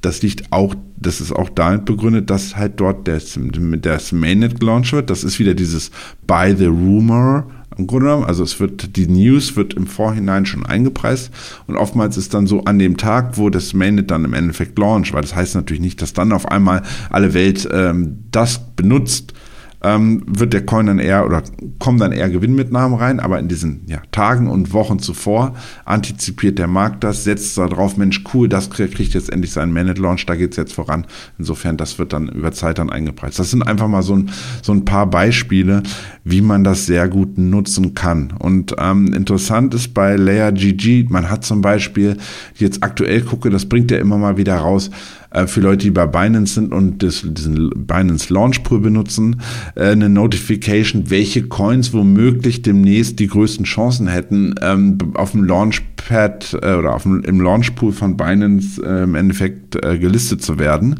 das liegt auch, das ist auch damit begründet, dass halt dort das, das Mainnet gelauncht wird. Das ist wieder dieses By the Rumor im Grunde genommen. Also es wird, die News wird im Vorhinein schon eingepreist und oftmals ist dann so an dem Tag, wo das Mainnet dann im Endeffekt launcht, weil das heißt natürlich nicht, dass dann auf einmal alle Welt ähm, das benutzt, ähm, wird der Coin dann eher oder kommen dann eher Gewinnmitnahmen rein, aber in diesen ja, Tagen und Wochen zuvor antizipiert der Markt das, setzt darauf, Mensch, cool, das kriegt jetzt endlich seinen Managed-Launch, da geht es jetzt voran. Insofern, das wird dann über Zeit dann eingepreist. Das sind einfach mal so ein, so ein paar Beispiele, wie man das sehr gut nutzen kann. Und ähm, interessant ist bei Layer GG, man hat zum Beispiel, jetzt aktuell gucke, das bringt er immer mal wieder raus, äh, für Leute, die bei Binance sind und das, diesen Binance Launch Pool benutzen, äh, eine Notification, welche Coins womöglich demnächst die größten Chancen hätten, ähm, auf dem Launchpad äh, oder auf dem, im Launch Pool von Binance äh, im Endeffekt gelistet zu werden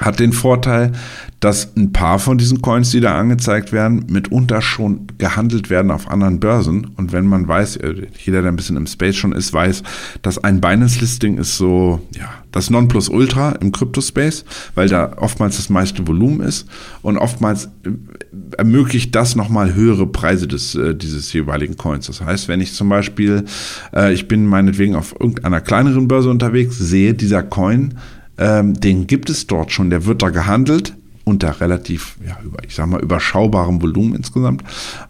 hat den Vorteil, dass ein paar von diesen Coins, die da angezeigt werden, mitunter schon gehandelt werden auf anderen Börsen. Und wenn man weiß, äh, jeder, der ein bisschen im Space schon ist, weiß, dass ein Binance-Listing ist so, ja, das Nonplusultra im Crypto-Space, weil da oftmals das meiste Volumen ist und oftmals äh, ermöglicht das nochmal höhere Preise des, äh, dieses jeweiligen Coins. Das heißt, wenn ich zum Beispiel, ich bin meinetwegen auf irgendeiner kleineren Börse unterwegs, sehe dieser Coin, ähm, den gibt es dort schon, der wird da gehandelt unter relativ, ja, über, ich sag mal, überschaubarem Volumen insgesamt.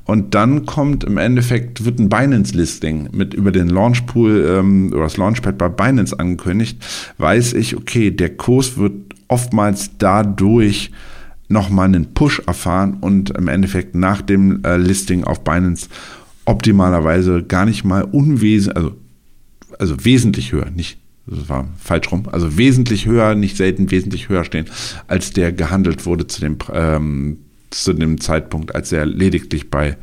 Und dann kommt im Endeffekt, wird ein Binance-Listing mit über den Launchpool ähm, oder das Launchpad bei Binance angekündigt, weiß ich, okay, der Kurs wird oftmals dadurch nochmal einen Push erfahren und im Endeffekt nach dem äh, Listing auf Binance optimalerweise gar nicht mal unwesentlich, also, also wesentlich höher, nicht das war falsch rum, also wesentlich höher, nicht selten wesentlich höher stehen, als der gehandelt wurde zu dem, ähm, zu dem Zeitpunkt, als er lediglich bei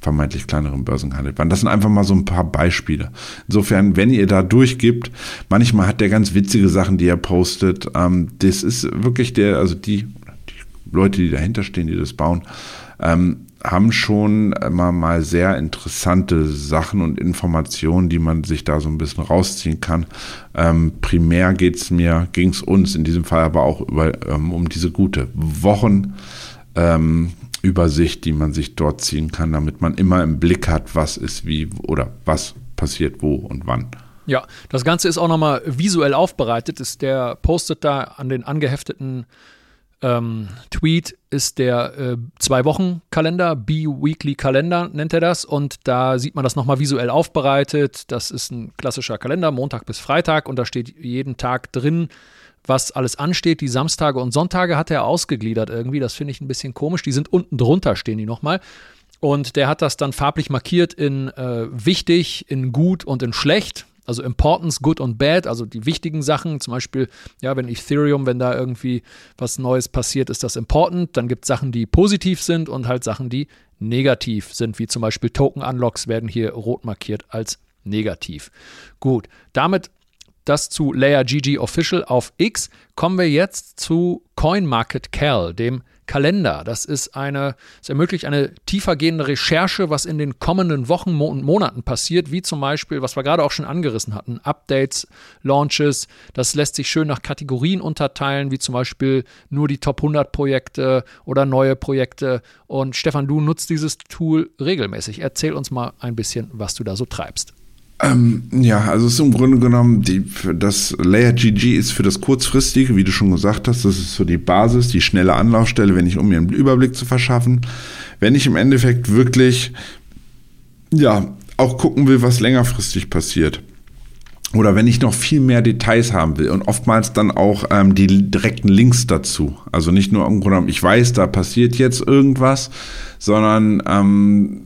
vermeintlich kleineren Börsen gehandelt war. Das sind einfach mal so ein paar Beispiele. Insofern, wenn ihr da durchgibt, manchmal hat der ganz witzige Sachen, die er postet. Ähm, das ist wirklich der, also die, die Leute, die dahinter stehen, die das bauen, ähm, haben schon immer mal sehr interessante Sachen und Informationen, die man sich da so ein bisschen rausziehen kann. Ähm, primär geht's mir, ging's uns in diesem Fall aber auch über, ähm, um diese gute Wochenübersicht, ähm, die man sich dort ziehen kann, damit man immer im Blick hat, was ist wie oder was passiert wo und wann. Ja, das Ganze ist auch nochmal visuell aufbereitet. Ist der postet da an den angehefteten ähm, Tweet ist der äh, Zwei-Wochen-Kalender, B-Weekly-Kalender nennt er das. Und da sieht man das nochmal visuell aufbereitet. Das ist ein klassischer Kalender, Montag bis Freitag. Und da steht jeden Tag drin, was alles ansteht. Die Samstage und Sonntage hat er ausgegliedert irgendwie. Das finde ich ein bisschen komisch. Die sind unten drunter, stehen die nochmal. Und der hat das dann farblich markiert in äh, wichtig, in gut und in schlecht. Also Importance, Good und Bad, also die wichtigen Sachen, zum Beispiel, ja, wenn Ethereum, wenn da irgendwie was Neues passiert, ist das important. Dann gibt es Sachen, die positiv sind und halt Sachen, die negativ sind, wie zum Beispiel Token-Unlocks werden hier rot markiert als negativ. Gut, damit das zu Layer GG Official auf X. Kommen wir jetzt zu CoinMarketCal, dem Kalender. Das ist eine, es ermöglicht eine tiefergehende Recherche, was in den kommenden Wochen und Monaten passiert, wie zum Beispiel, was wir gerade auch schon angerissen hatten, Updates, Launches. Das lässt sich schön nach Kategorien unterteilen, wie zum Beispiel nur die Top 100 Projekte oder neue Projekte. Und Stefan, du nutzt dieses Tool regelmäßig. Erzähl uns mal ein bisschen, was du da so treibst. Ähm, ja, also es ist im Grunde genommen, die, das Layer GG ist für das kurzfristige, wie du schon gesagt hast, das ist so die Basis, die schnelle Anlaufstelle, wenn ich, um mir einen Überblick zu verschaffen. Wenn ich im Endeffekt wirklich, ja, auch gucken will, was längerfristig passiert. Oder wenn ich noch viel mehr Details haben will und oftmals dann auch ähm, die direkten Links dazu. Also nicht nur im Grunde genommen, ich weiß, da passiert jetzt irgendwas, sondern ähm,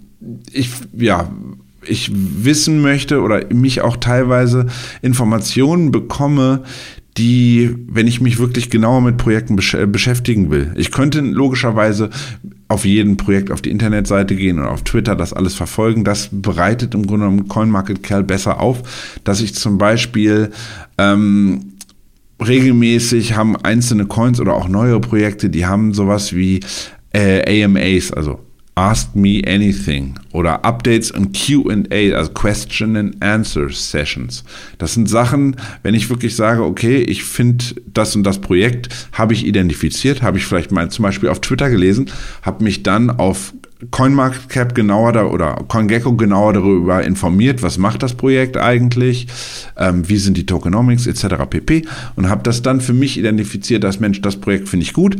ich, ja, ich wissen möchte oder mich auch teilweise Informationen bekomme, die, wenn ich mich wirklich genauer mit Projekten besch beschäftigen will. Ich könnte logischerweise auf jeden Projekt auf die Internetseite gehen und auf Twitter das alles verfolgen. Das bereitet im Grunde genommen CoinMarketCal besser auf, dass ich zum Beispiel ähm, regelmäßig haben einzelne Coins oder auch neue Projekte, die haben sowas wie äh, AMAs, also Ask Me Anything oder Updates und QA, also Question and Answer Sessions. Das sind Sachen, wenn ich wirklich sage, okay, ich finde das und das Projekt, habe ich identifiziert, habe ich vielleicht mal zum Beispiel auf Twitter gelesen, habe mich dann auf CoinMarketCap genauer da oder CoinGecko genauer darüber informiert, was macht das Projekt eigentlich, ähm, wie sind die Tokenomics etc. pp. Und habe das dann für mich identifiziert, dass Mensch, das Projekt finde ich gut.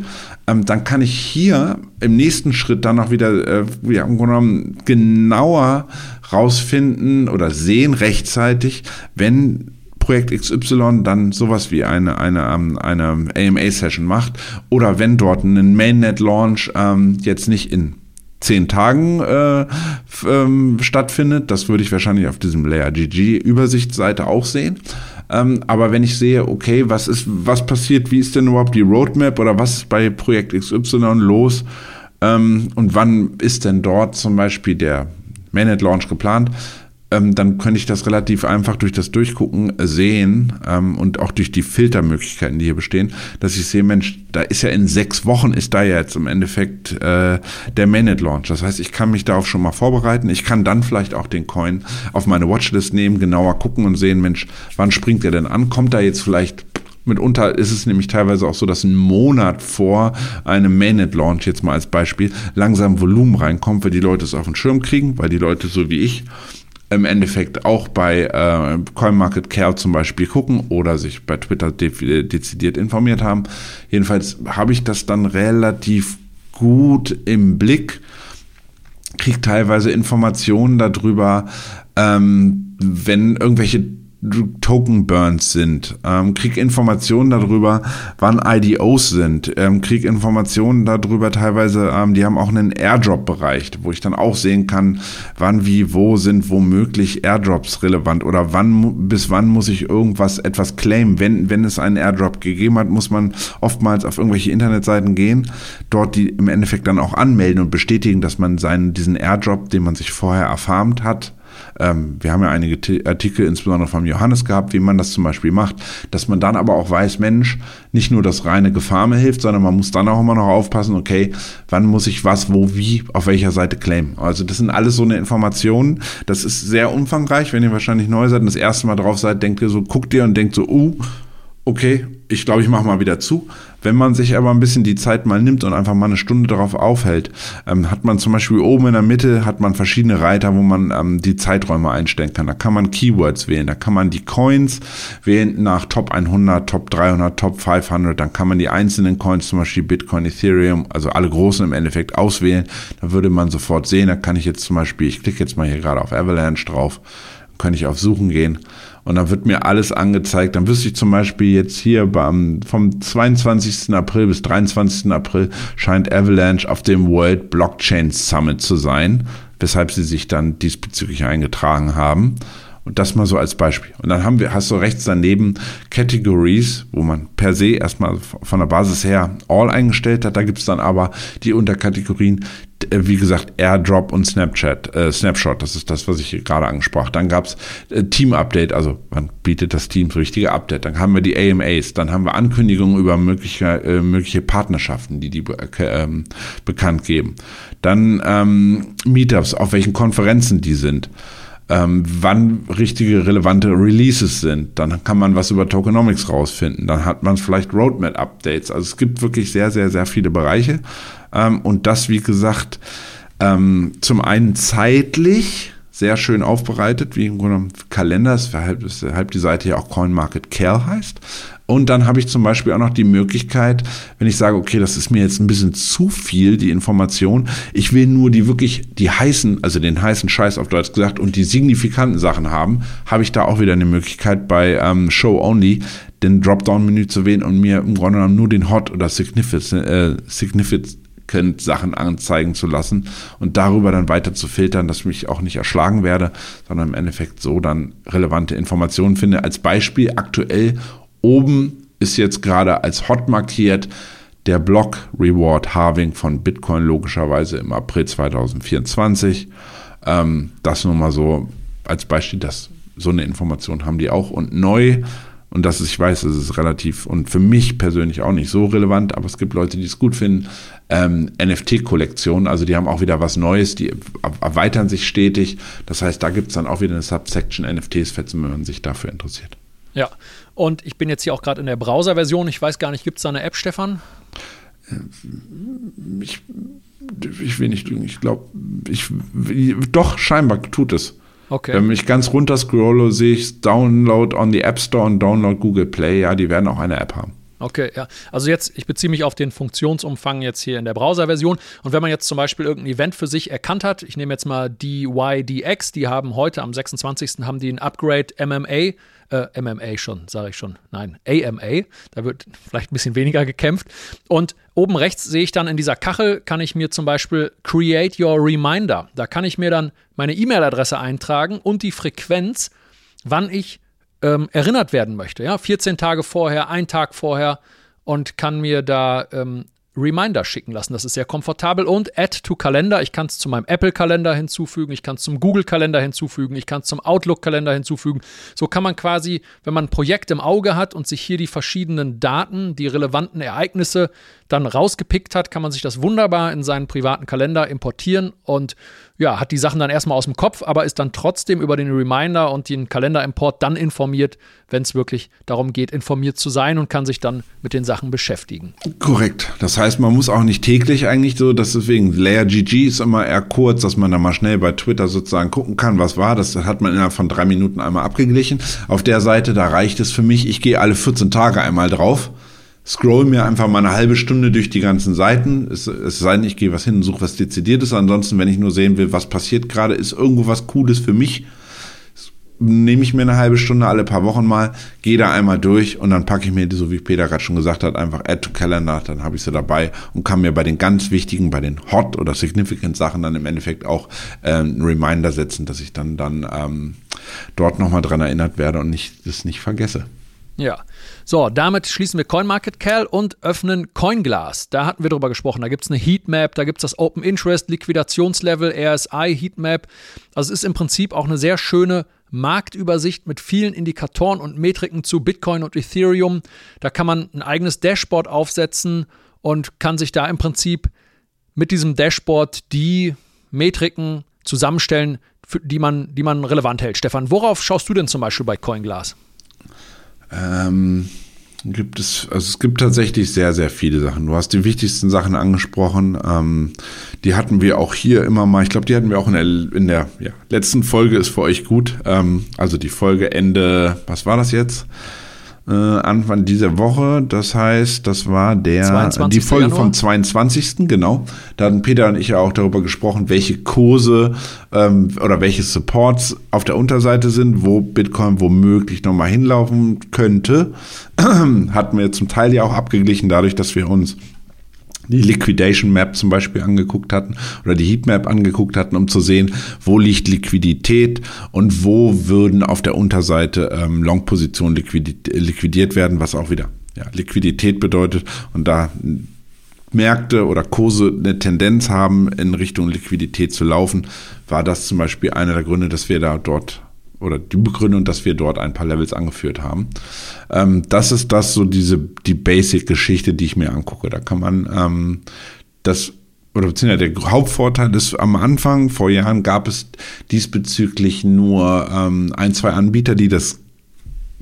Ähm, dann kann ich hier im nächsten Schritt dann auch wieder äh, ja, genommen genauer rausfinden oder sehen rechtzeitig, wenn Projekt XY dann sowas wie eine, eine, ähm, eine AMA-Session macht oder wenn dort ein Mainnet-Launch ähm, jetzt nicht in zehn Tagen äh, ähm, stattfindet. Das würde ich wahrscheinlich auf diesem Layer GG Übersichtsseite auch sehen. Ähm, aber wenn ich sehe, okay, was ist, was passiert, wie ist denn überhaupt die Roadmap oder was ist bei Projekt XY los ähm, und wann ist denn dort zum Beispiel der Mainnet Launch geplant, ähm, dann könnte ich das relativ einfach durch das Durchgucken sehen ähm, und auch durch die Filtermöglichkeiten, die hier bestehen, dass ich sehe, Mensch, da ist ja in sechs Wochen ist da ja jetzt im Endeffekt äh, der Mainnet Launch. Das heißt, ich kann mich darauf schon mal vorbereiten. Ich kann dann vielleicht auch den Coin auf meine Watchlist nehmen, genauer gucken und sehen, Mensch, wann springt der denn an? Kommt da jetzt vielleicht Mitunter ist es nämlich teilweise auch so, dass ein Monat vor einem Mainnet-Launch, jetzt mal als Beispiel, langsam Volumen reinkommt, weil die Leute es auf den Schirm kriegen, weil die Leute so wie ich im Endeffekt auch bei äh, CoinMarketCare zum Beispiel gucken oder sich bei Twitter de dezidiert informiert haben. Jedenfalls habe ich das dann relativ gut im Blick, kriege teilweise Informationen darüber, ähm, wenn irgendwelche Token Burns sind, ähm, krieg Informationen darüber, wann IDOs sind, ähm, krieg Informationen darüber teilweise, ähm, die haben auch einen Airdrop-Bereich, wo ich dann auch sehen kann, wann, wie, wo sind womöglich Airdrops relevant oder wann, bis wann muss ich irgendwas, etwas claimen. Wenn, wenn es einen Airdrop gegeben hat, muss man oftmals auf irgendwelche Internetseiten gehen, dort die im Endeffekt dann auch anmelden und bestätigen, dass man seinen, diesen Airdrop, den man sich vorher erfarmt hat, ähm, wir haben ja einige Artikel, insbesondere vom Johannes gehabt, wie man das zum Beispiel macht, dass man dann aber auch weiß, Mensch, nicht nur das reine Gefarme hilft, sondern man muss dann auch immer noch aufpassen, okay, wann muss ich was, wo, wie, auf welcher Seite claimen. Also das sind alles so eine Informationen. Das ist sehr umfangreich. Wenn ihr wahrscheinlich neu seid und das erste Mal drauf seid, denkt ihr so, guckt ihr und denkt so, uh, okay, ich glaube, ich mache mal wieder zu. Wenn man sich aber ein bisschen die Zeit mal nimmt und einfach mal eine Stunde darauf aufhält, ähm, hat man zum Beispiel oben in der Mitte hat man verschiedene Reiter, wo man ähm, die Zeiträume einstellen kann. Da kann man Keywords wählen, da kann man die Coins wählen nach Top 100, Top 300, Top 500. Dann kann man die einzelnen Coins, zum Beispiel Bitcoin, Ethereum, also alle großen im Endeffekt auswählen. Da würde man sofort sehen, da kann ich jetzt zum Beispiel, ich klicke jetzt mal hier gerade auf Avalanche drauf, kann ich auf Suchen gehen und dann wird mir alles angezeigt. Dann wüsste ich zum Beispiel jetzt hier beim, vom 22. April bis 23. April scheint Avalanche auf dem World Blockchain Summit zu sein, weshalb sie sich dann diesbezüglich eingetragen haben. Und das mal so als Beispiel. Und dann haben wir, hast du rechts daneben Categories, wo man per se erstmal von der Basis her All eingestellt hat. Da gibt es dann aber die Unterkategorien, äh, wie gesagt, Airdrop und Snapchat, äh, Snapshot, das ist das, was ich gerade angesprochen Dann gab es äh, Team-Update, also man bietet das Team so richtige Update. Dann haben wir die AMAs, dann haben wir Ankündigungen über mögliche, äh, mögliche Partnerschaften, die die äh, ähm, bekannt geben. Dann ähm, Meetups, auf welchen Konferenzen die sind ähm, wann richtige relevante Releases sind. Dann kann man was über Tokenomics rausfinden. Dann hat man vielleicht Roadmap-Updates. Also es gibt wirklich sehr, sehr, sehr viele Bereiche. Ähm, und das, wie gesagt, ähm, zum einen zeitlich sehr schön aufbereitet, wie im Grunde Kalender, weshalb, weshalb die Seite ja auch CoinMarketCal heißt. Und dann habe ich zum Beispiel auch noch die Möglichkeit, wenn ich sage, okay, das ist mir jetzt ein bisschen zu viel, die Information, ich will nur die wirklich, die heißen, also den heißen Scheiß auf Deutsch gesagt und die signifikanten Sachen haben, habe ich da auch wieder eine Möglichkeit bei ähm, Show Only den Dropdown-Menü zu wählen und mir im Grunde genommen nur den Hot oder Significant, äh, Significant Sachen anzeigen zu lassen und darüber dann weiter zu filtern, dass ich mich auch nicht erschlagen werde, sondern im Endeffekt so dann relevante Informationen finde. Als Beispiel aktuell Oben ist jetzt gerade als hot markiert der Block Reward Halving von Bitcoin logischerweise im April 2024. Ähm, das nur mal so als Beispiel, dass so eine Information haben die auch und neu. Und das ist, ich weiß, das ist relativ und für mich persönlich auch nicht so relevant, aber es gibt Leute, die es gut finden. Ähm, NFT-Kollektionen, also die haben auch wieder was Neues, die erweitern sich stetig. Das heißt, da gibt es dann auch wieder eine Subsection NFTs, wenn man sich dafür interessiert. Ja, und ich bin jetzt hier auch gerade in der Browser-Version. Ich weiß gar nicht, gibt es da eine App, Stefan? ich, ich will nicht lügen, ich glaube, ich, doch, scheinbar tut es. Okay. Wenn ich ganz runter scrolle, sehe ich Download on the App Store und Download Google Play. Ja, die werden auch eine App haben. Okay, ja. Also jetzt, ich beziehe mich auf den Funktionsumfang jetzt hier in der Browser-Version. Und wenn man jetzt zum Beispiel irgendein Event für sich erkannt hat, ich nehme jetzt mal DYDX, die haben heute am 26. haben die ein Upgrade MMA äh, MMA schon, sage ich schon. Nein, AMA. Da wird vielleicht ein bisschen weniger gekämpft. Und oben rechts sehe ich dann in dieser Kachel, kann ich mir zum Beispiel Create Your Reminder. Da kann ich mir dann meine E-Mail-Adresse eintragen und die Frequenz, wann ich ähm, erinnert werden möchte. Ja, 14 Tage vorher, ein Tag vorher und kann mir da ähm, Reminder schicken lassen. Das ist sehr komfortabel. Und Add to Kalender. Ich kann es zu meinem Apple-Kalender hinzufügen. Ich kann es zum Google-Kalender hinzufügen. Ich kann es zum Outlook-Kalender hinzufügen. So kann man quasi, wenn man ein Projekt im Auge hat und sich hier die verschiedenen Daten, die relevanten Ereignisse dann rausgepickt hat, kann man sich das wunderbar in seinen privaten Kalender importieren und ja, hat die Sachen dann erstmal aus dem Kopf, aber ist dann trotzdem über den Reminder und den Kalenderimport dann informiert, wenn es wirklich darum geht, informiert zu sein und kann sich dann mit den Sachen beschäftigen. Korrekt. Das heißt, man muss auch nicht täglich eigentlich so, dass deswegen Layer GG ist immer eher kurz, dass man da mal schnell bei Twitter sozusagen gucken kann, was war. Das hat man innerhalb von drei Minuten einmal abgeglichen. Auf der Seite, da reicht es für mich, ich gehe alle 14 Tage einmal drauf scroll mir einfach mal eine halbe Stunde durch die ganzen Seiten. Es, es sei denn, ich gehe was hin und suche was Dezidiertes. Ansonsten, wenn ich nur sehen will, was passiert gerade, ist irgendwo was Cooles für mich, nehme ich mir eine halbe Stunde alle paar Wochen mal, gehe da einmal durch und dann packe ich mir, so wie Peter gerade schon gesagt hat, einfach Add to Calendar, dann habe ich sie dabei und kann mir bei den ganz wichtigen, bei den Hot oder Significant Sachen dann im Endeffekt auch äh, einen Reminder setzen, dass ich dann, dann ähm, dort nochmal dran erinnert werde und nicht, das nicht vergesse. Ja. So, damit schließen wir CoinMarketCal und öffnen CoinGlass. Da hatten wir drüber gesprochen. Da gibt es eine Heatmap, da gibt es das Open Interest, Liquidationslevel, RSI, Heatmap. Also es ist im Prinzip auch eine sehr schöne Marktübersicht mit vielen Indikatoren und Metriken zu Bitcoin und Ethereum. Da kann man ein eigenes Dashboard aufsetzen und kann sich da im Prinzip mit diesem Dashboard die Metriken zusammenstellen, die man, die man relevant hält. Stefan, worauf schaust du denn zum Beispiel bei CoinGlass? Ähm, gibt es, also es gibt tatsächlich sehr, sehr viele Sachen. Du hast die wichtigsten Sachen angesprochen. Ähm, die hatten wir auch hier immer mal. Ich glaube, die hatten wir auch in der, in der ja, letzten Folge ist für euch gut. Ähm, also die Folge Ende, was war das jetzt? Äh, Anfang dieser Woche. Das heißt, das war der 22. die Folge Januar. vom 22. Genau. Da hatten Peter und ich ja auch darüber gesprochen, welche Kurse ähm, oder welche Supports auf der Unterseite sind, wo Bitcoin womöglich nochmal hinlaufen könnte. hatten wir zum Teil ja auch abgeglichen, dadurch, dass wir uns die Liquidation Map zum Beispiel angeguckt hatten oder die Heatmap angeguckt hatten, um zu sehen, wo liegt Liquidität und wo würden auf der Unterseite ähm, Long-Positionen liquidiert werden, was auch wieder ja, Liquidität bedeutet und da Märkte oder Kurse eine Tendenz haben, in Richtung Liquidität zu laufen, war das zum Beispiel einer der Gründe, dass wir da dort oder die Begründung, dass wir dort ein paar Levels angeführt haben. Ähm, das ist das so diese die Basic-Geschichte, die ich mir angucke. Da kann man ähm, das oder beziehungsweise der Hauptvorteil ist am Anfang, vor Jahren gab es diesbezüglich nur ähm, ein, zwei Anbieter, die das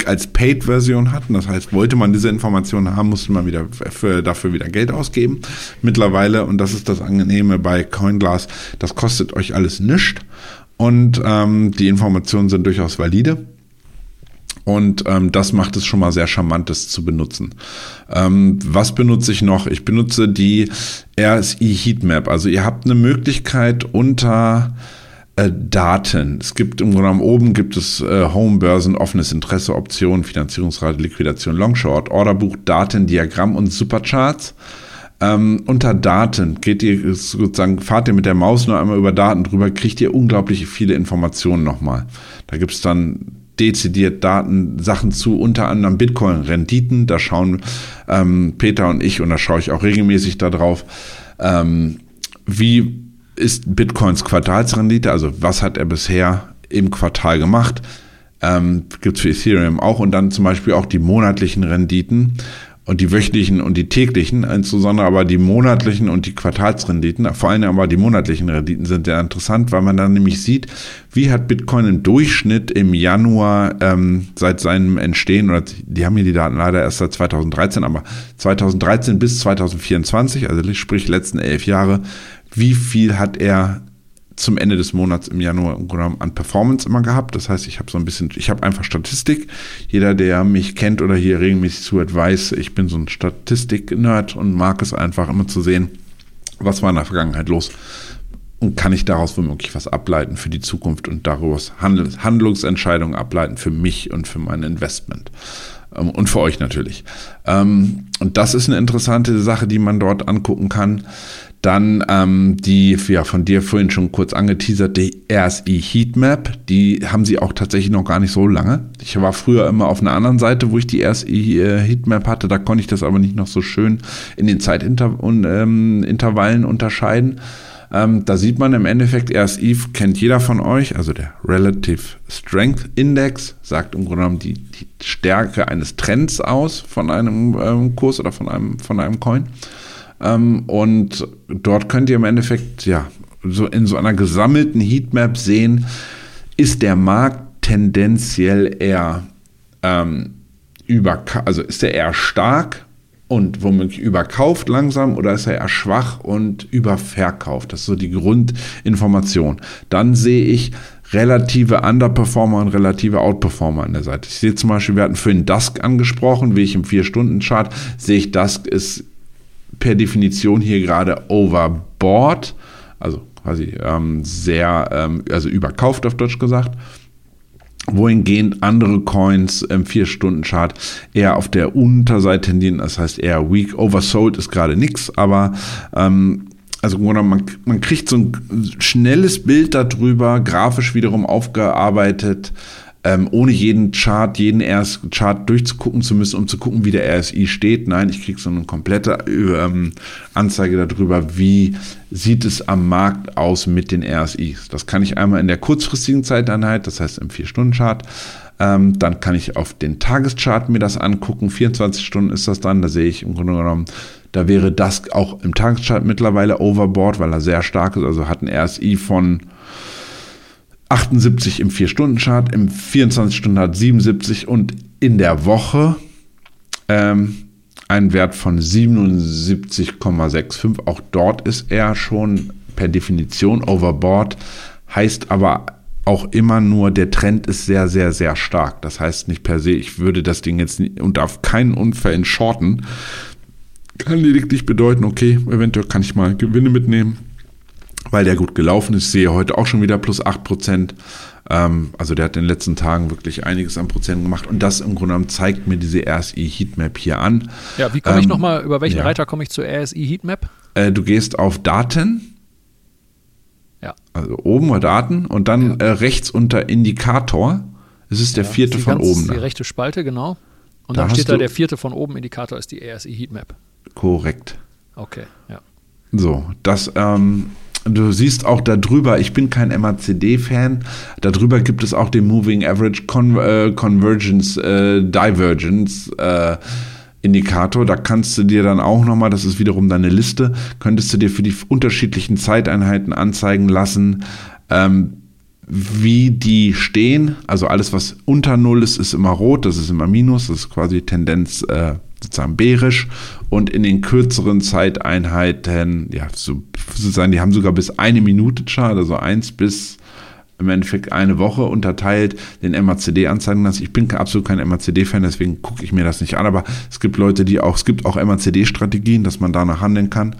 als Paid-Version hatten. Das heißt, wollte man diese Informationen haben, musste man wieder für, dafür wieder Geld ausgeben. Mittlerweile, und das ist das Angenehme bei CoinGlass, das kostet euch alles nichts und ähm, die Informationen sind durchaus valide. Und ähm, das macht es schon mal sehr charmant, das zu benutzen. Ähm, was benutze ich noch? Ich benutze die RSI Heatmap. Also ihr habt eine Möglichkeit unter äh, Daten. Es gibt im Grunde genommen oben gibt es äh, Home, Börsen, offenes Interesse, Optionen, Finanzierungsrate, Liquidation, Longshort, Orderbuch, Daten, Diagramm und Supercharts. Ähm, unter Daten geht ihr sozusagen, fahrt ihr mit der Maus nur einmal über Daten drüber, kriegt ihr unglaublich viele Informationen nochmal. Da gibt es dann dezidiert Daten, Sachen zu, unter anderem Bitcoin-Renditen. Da schauen ähm, Peter und ich, und da schaue ich auch regelmäßig darauf, ähm, wie ist Bitcoins Quartalsrendite, also was hat er bisher im Quartal gemacht. Ähm, Gibt es für Ethereum auch und dann zum Beispiel auch die monatlichen Renditen und die wöchentlichen und die täglichen, insbesondere aber die monatlichen und die Quartalsrenditen, vor allem aber die monatlichen Renditen sind sehr interessant, weil man dann nämlich sieht, wie hat Bitcoin im Durchschnitt im Januar ähm, seit seinem Entstehen, oder die haben hier die Daten leider erst seit 2013, aber 2013 bis 2024, also sprich letzten elf Jahre, wie viel hat er zum Ende des Monats im Januar an Performance immer gehabt. Das heißt, ich habe so ein bisschen, ich habe einfach Statistik. Jeder, der mich kennt oder hier regelmäßig zuhört, weiß, ich bin so ein Statistik-Nerd und mag es einfach immer zu sehen, was war in der Vergangenheit los und kann ich daraus womöglich was ableiten für die Zukunft und daraus Handlungsentscheidungen ableiten für mich und für mein Investment ähm, und für euch natürlich. Ähm, und das ist eine interessante Sache, die man dort angucken kann. Dann ähm, die ja, von dir vorhin schon kurz angeteaserte RSI Heatmap, die haben sie auch tatsächlich noch gar nicht so lange. Ich war früher immer auf einer anderen Seite, wo ich die RSI äh, Heatmap hatte, da konnte ich das aber nicht noch so schön in den Zeitintervallen ähm, unterscheiden. Ähm, da sieht man im Endeffekt, RSI kennt jeder von euch, also der Relative Strength Index sagt im Grunde genommen die, die Stärke eines Trends aus von einem ähm, Kurs oder von einem, von einem Coin. Ähm, und dort könnt ihr im Endeffekt, ja, so in so einer gesammelten Heatmap sehen, ist der Markt tendenziell eher ähm, über, also ist er eher stark und womöglich überkauft langsam oder ist er eher schwach und überverkauft? Das ist so die Grundinformation. Dann sehe ich relative Underperformer und relative Outperformer an der Seite. Ich sehe zum Beispiel, wir hatten vorhin Dusk angesprochen, wie ich im 4-Stunden-Chart sehe ich, Dusk ist per Definition hier gerade overboard, also quasi ähm, sehr, ähm, also überkauft auf Deutsch gesagt. Wohingehend andere Coins im 4-Stunden-Chart eher auf der Unterseite tendieren, das heißt eher weak. Oversold ist gerade nichts, aber ähm, also man, man kriegt so ein schnelles Bild darüber, grafisch wiederum aufgearbeitet, ähm, ohne jeden Chart, jeden erst Chart durchzugucken zu müssen, um zu gucken, wie der RSI steht. Nein, ich kriege so eine komplette ähm, Anzeige darüber, wie sieht es am Markt aus mit den RSIs. Das kann ich einmal in der kurzfristigen Zeiteinheit, das heißt im 4-Stunden-Chart. Ähm, dann kann ich auf den Tageschart mir das angucken. 24 Stunden ist das dann. Da sehe ich im Grunde genommen, da wäre das auch im Tageschart mittlerweile overboard, weil er sehr stark ist. Also hat ein RSI von 78 im 4-Stunden-Chart, im 24-Stunden-Chart 77 und in der Woche ähm, ein Wert von 77,65. Auch dort ist er schon per Definition overboard, heißt aber auch immer nur, der Trend ist sehr, sehr, sehr stark. Das heißt nicht per se, ich würde das Ding jetzt und darf keinen Unfällen shorten. Kann lediglich bedeuten, okay, eventuell kann ich mal Gewinne mitnehmen weil der gut gelaufen ist. Ich sehe heute auch schon wieder plus 8 Prozent. Ähm, also der hat in den letzten Tagen wirklich einiges an Prozent gemacht und das im Grunde genommen zeigt mir diese RSI Heatmap hier an. Ja, wie komme ich ähm, nochmal, über welchen ja. Reiter komme ich zur RSI Heatmap? Äh, du gehst auf Daten. Ja. Also oben war Daten und dann ja. äh, rechts unter Indikator. Es ist der ja, vierte ist von ganz, oben. Die rechte Spalte, genau. Und da dann steht da der vierte von oben Indikator ist die RSI Heatmap. Korrekt. Okay, ja. So, das ähm, Du siehst auch darüber, ich bin kein MACD-Fan, darüber gibt es auch den Moving Average Con äh, Convergence äh, Divergence äh, Indikator. Da kannst du dir dann auch nochmal, das ist wiederum deine Liste, könntest du dir für die unterschiedlichen Zeiteinheiten anzeigen lassen, ähm, wie die stehen. Also alles, was unter Null ist, ist immer rot, das ist immer Minus, das ist quasi Tendenz äh, sozusagen bärisch und in den kürzeren Zeiteinheiten, ja, so, sozusagen, die haben sogar bis eine Minute Chart, also eins bis im Endeffekt eine Woche unterteilt, den MACD anzeigen lassen. Ich bin absolut kein MACD-Fan, deswegen gucke ich mir das nicht an, aber es gibt Leute, die auch, es gibt auch MACD-Strategien, dass man danach handeln kann.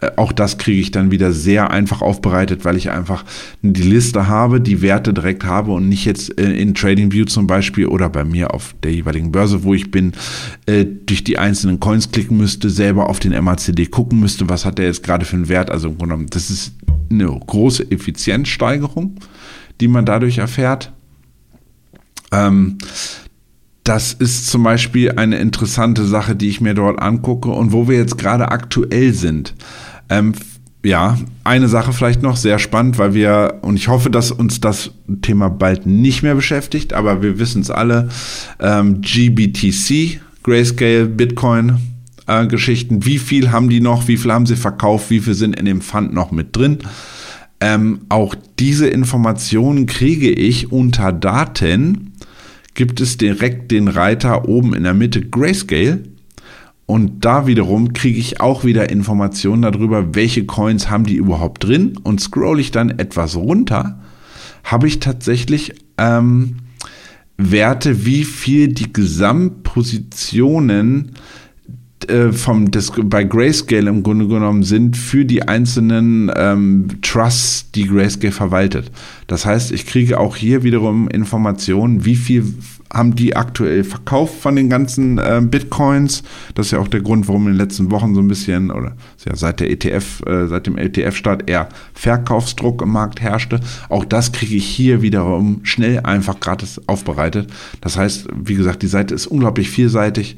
Äh, auch das kriege ich dann wieder sehr einfach aufbereitet, weil ich einfach die Liste habe, die Werte direkt habe und nicht jetzt äh, in TradingView zum Beispiel oder bei mir auf der jeweiligen Börse, wo ich bin, äh, durch die einzelnen Coins klicken müsste, selber auf den MACD gucken müsste, was hat der jetzt gerade für einen Wert. Also im Grunde genommen, das ist eine große Effizienzsteigerung, die man dadurch erfährt. Ähm, das ist zum Beispiel eine interessante Sache, die ich mir dort angucke und wo wir jetzt gerade aktuell sind. Ähm, ja, eine Sache vielleicht noch, sehr spannend, weil wir, und ich hoffe, dass uns das Thema bald nicht mehr beschäftigt, aber wir wissen es alle, ähm, GBTC, Grayscale, Bitcoin. Äh, Geschichten, wie viel haben die noch, wie viel haben sie verkauft, wie viel sind in dem Fund noch mit drin. Ähm, auch diese Informationen kriege ich unter Daten. Gibt es direkt den Reiter oben in der Mitte Grayscale. Und da wiederum kriege ich auch wieder Informationen darüber, welche Coins haben die überhaupt drin. Und scroll ich dann etwas runter, habe ich tatsächlich ähm, Werte, wie viel die Gesamtpositionen äh, vom, des, bei Grayscale im Grunde genommen sind für die einzelnen ähm, Trusts, die Grayscale verwaltet. Das heißt, ich kriege auch hier wiederum Informationen, wie viel haben die aktuell verkauft von den ganzen äh, Bitcoins. Das ist ja auch der Grund, warum in den letzten Wochen so ein bisschen, oder ja seit der ETF, äh, seit dem ETF-Start eher Verkaufsdruck im Markt herrschte. Auch das kriege ich hier wiederum schnell einfach gratis aufbereitet. Das heißt, wie gesagt, die Seite ist unglaublich vielseitig.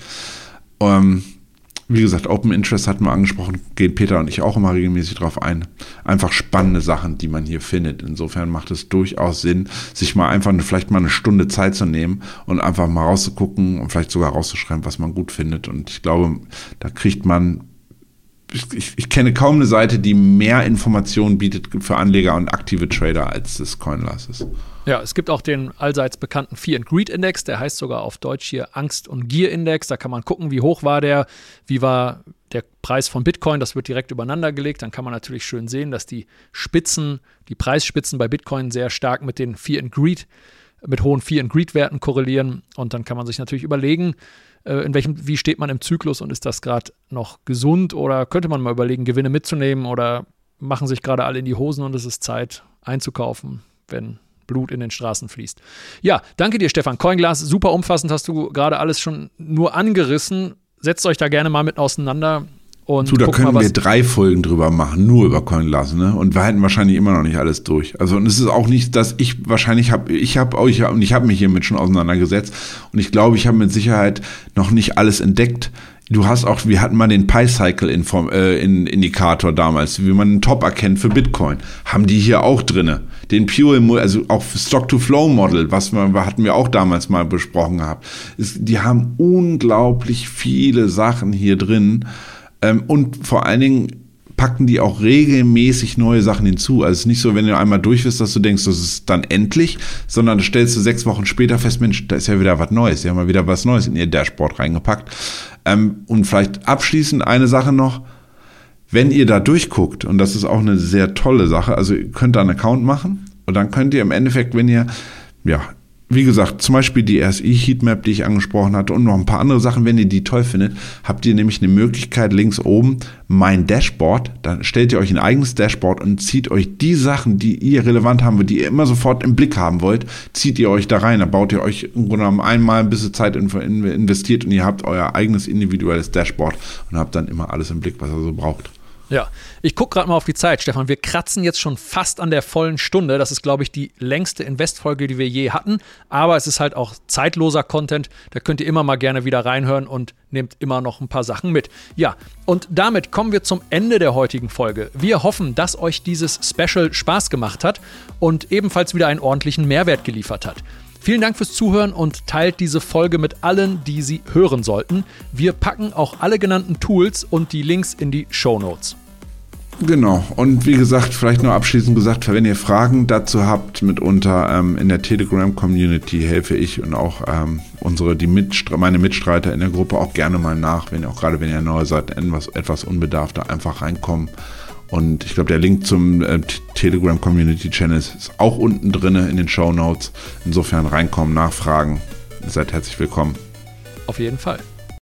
Ähm, wie gesagt, Open Interest hatten wir angesprochen, gehen Peter und ich auch immer regelmäßig drauf ein. Einfach spannende Sachen, die man hier findet. Insofern macht es durchaus Sinn, sich mal einfach vielleicht mal eine Stunde Zeit zu nehmen und einfach mal rauszugucken und vielleicht sogar rauszuschreiben, was man gut findet. Und ich glaube, da kriegt man ich, ich, kenne kaum eine Seite, die mehr Informationen bietet für Anleger und aktive Trader als das Coinlast ist. Ja, es gibt auch den allseits bekannten Fear and Greed Index, der heißt sogar auf Deutsch hier Angst- und Gier-Index. Da kann man gucken, wie hoch war der, wie war der Preis von Bitcoin, das wird direkt übereinander gelegt. Dann kann man natürlich schön sehen, dass die Spitzen, die Preisspitzen bei Bitcoin sehr stark mit den Fear and Greed, mit hohen Fear and Greed-Werten korrelieren. Und dann kann man sich natürlich überlegen, äh, in welchem, wie steht man im Zyklus und ist das gerade noch gesund oder könnte man mal überlegen, Gewinne mitzunehmen oder machen sich gerade alle in die Hosen und es ist Zeit einzukaufen, wenn Blut in den Straßen fließt. Ja, danke dir, Stefan. Coinglas, super umfassend, hast du gerade alles schon nur angerissen. Setzt euch da gerne mal mit auseinander. Und du, da können mal, wir drei Folgen drüber machen, nur über Coinglass, ne? Und wir halten wahrscheinlich immer noch nicht alles durch. Also und es ist auch nicht, dass ich wahrscheinlich habe, ich habe euch und ich habe mich hiermit schon auseinandergesetzt und ich glaube, ich habe mit Sicherheit noch nicht alles entdeckt. Du hast auch, wir hatten mal den Pi-Cycle-Indikator äh, damals, wie man einen Top erkennt für Bitcoin. Haben die hier auch drinne. Den Pure, also auch Stock-to-Flow-Model, was wir, hatten wir auch damals mal besprochen gehabt. Ist, die haben unglaublich viele Sachen hier drin ähm, und vor allen Dingen packen die auch regelmäßig neue Sachen hinzu. Also es ist nicht so, wenn du einmal durch bist, dass du denkst, das ist dann endlich, sondern stellst du sechs Wochen später fest, Mensch, da ist ja wieder was Neues. Die haben mal wieder was Neues in ihr Dashboard reingepackt. Ähm, und vielleicht abschließend eine Sache noch. Wenn ihr da durchguckt, und das ist auch eine sehr tolle Sache, also ihr könnt da einen Account machen und dann könnt ihr im Endeffekt, wenn ihr ja, wie gesagt, zum Beispiel die RSI-Heatmap, die ich angesprochen hatte und noch ein paar andere Sachen, wenn ihr die toll findet, habt ihr nämlich eine Möglichkeit links oben, mein Dashboard, da stellt ihr euch ein eigenes Dashboard und zieht euch die Sachen, die ihr relevant haben wollt, die ihr immer sofort im Blick haben wollt, zieht ihr euch da rein, da baut ihr euch im Grunde genommen einmal ein bisschen Zeit investiert und ihr habt euer eigenes individuelles Dashboard und habt dann immer alles im Blick, was ihr so braucht. Ja, ich gucke gerade mal auf die Zeit, Stefan. Wir kratzen jetzt schon fast an der vollen Stunde. Das ist, glaube ich, die längste Investfolge, die wir je hatten. Aber es ist halt auch zeitloser Content. Da könnt ihr immer mal gerne wieder reinhören und nehmt immer noch ein paar Sachen mit. Ja, und damit kommen wir zum Ende der heutigen Folge. Wir hoffen, dass euch dieses Special Spaß gemacht hat und ebenfalls wieder einen ordentlichen Mehrwert geliefert hat. Vielen Dank fürs Zuhören und teilt diese Folge mit allen, die sie hören sollten. Wir packen auch alle genannten Tools und die Links in die Show Notes. Genau. Und wie gesagt, vielleicht nur abschließend gesagt, wenn ihr Fragen dazu habt, mitunter ähm, in der Telegram-Community helfe ich und auch ähm, unsere, die Mitstre meine Mitstreiter in der Gruppe auch gerne mal nach, wenn ihr auch gerade wenn ihr neu seid, etwas, etwas unbedarfter einfach reinkommen. Und ich glaube, der Link zum äh, Telegram Community Channel ist auch unten drin in den Show Notes. Insofern reinkommen, nachfragen. Ihr seid herzlich willkommen. Auf jeden Fall.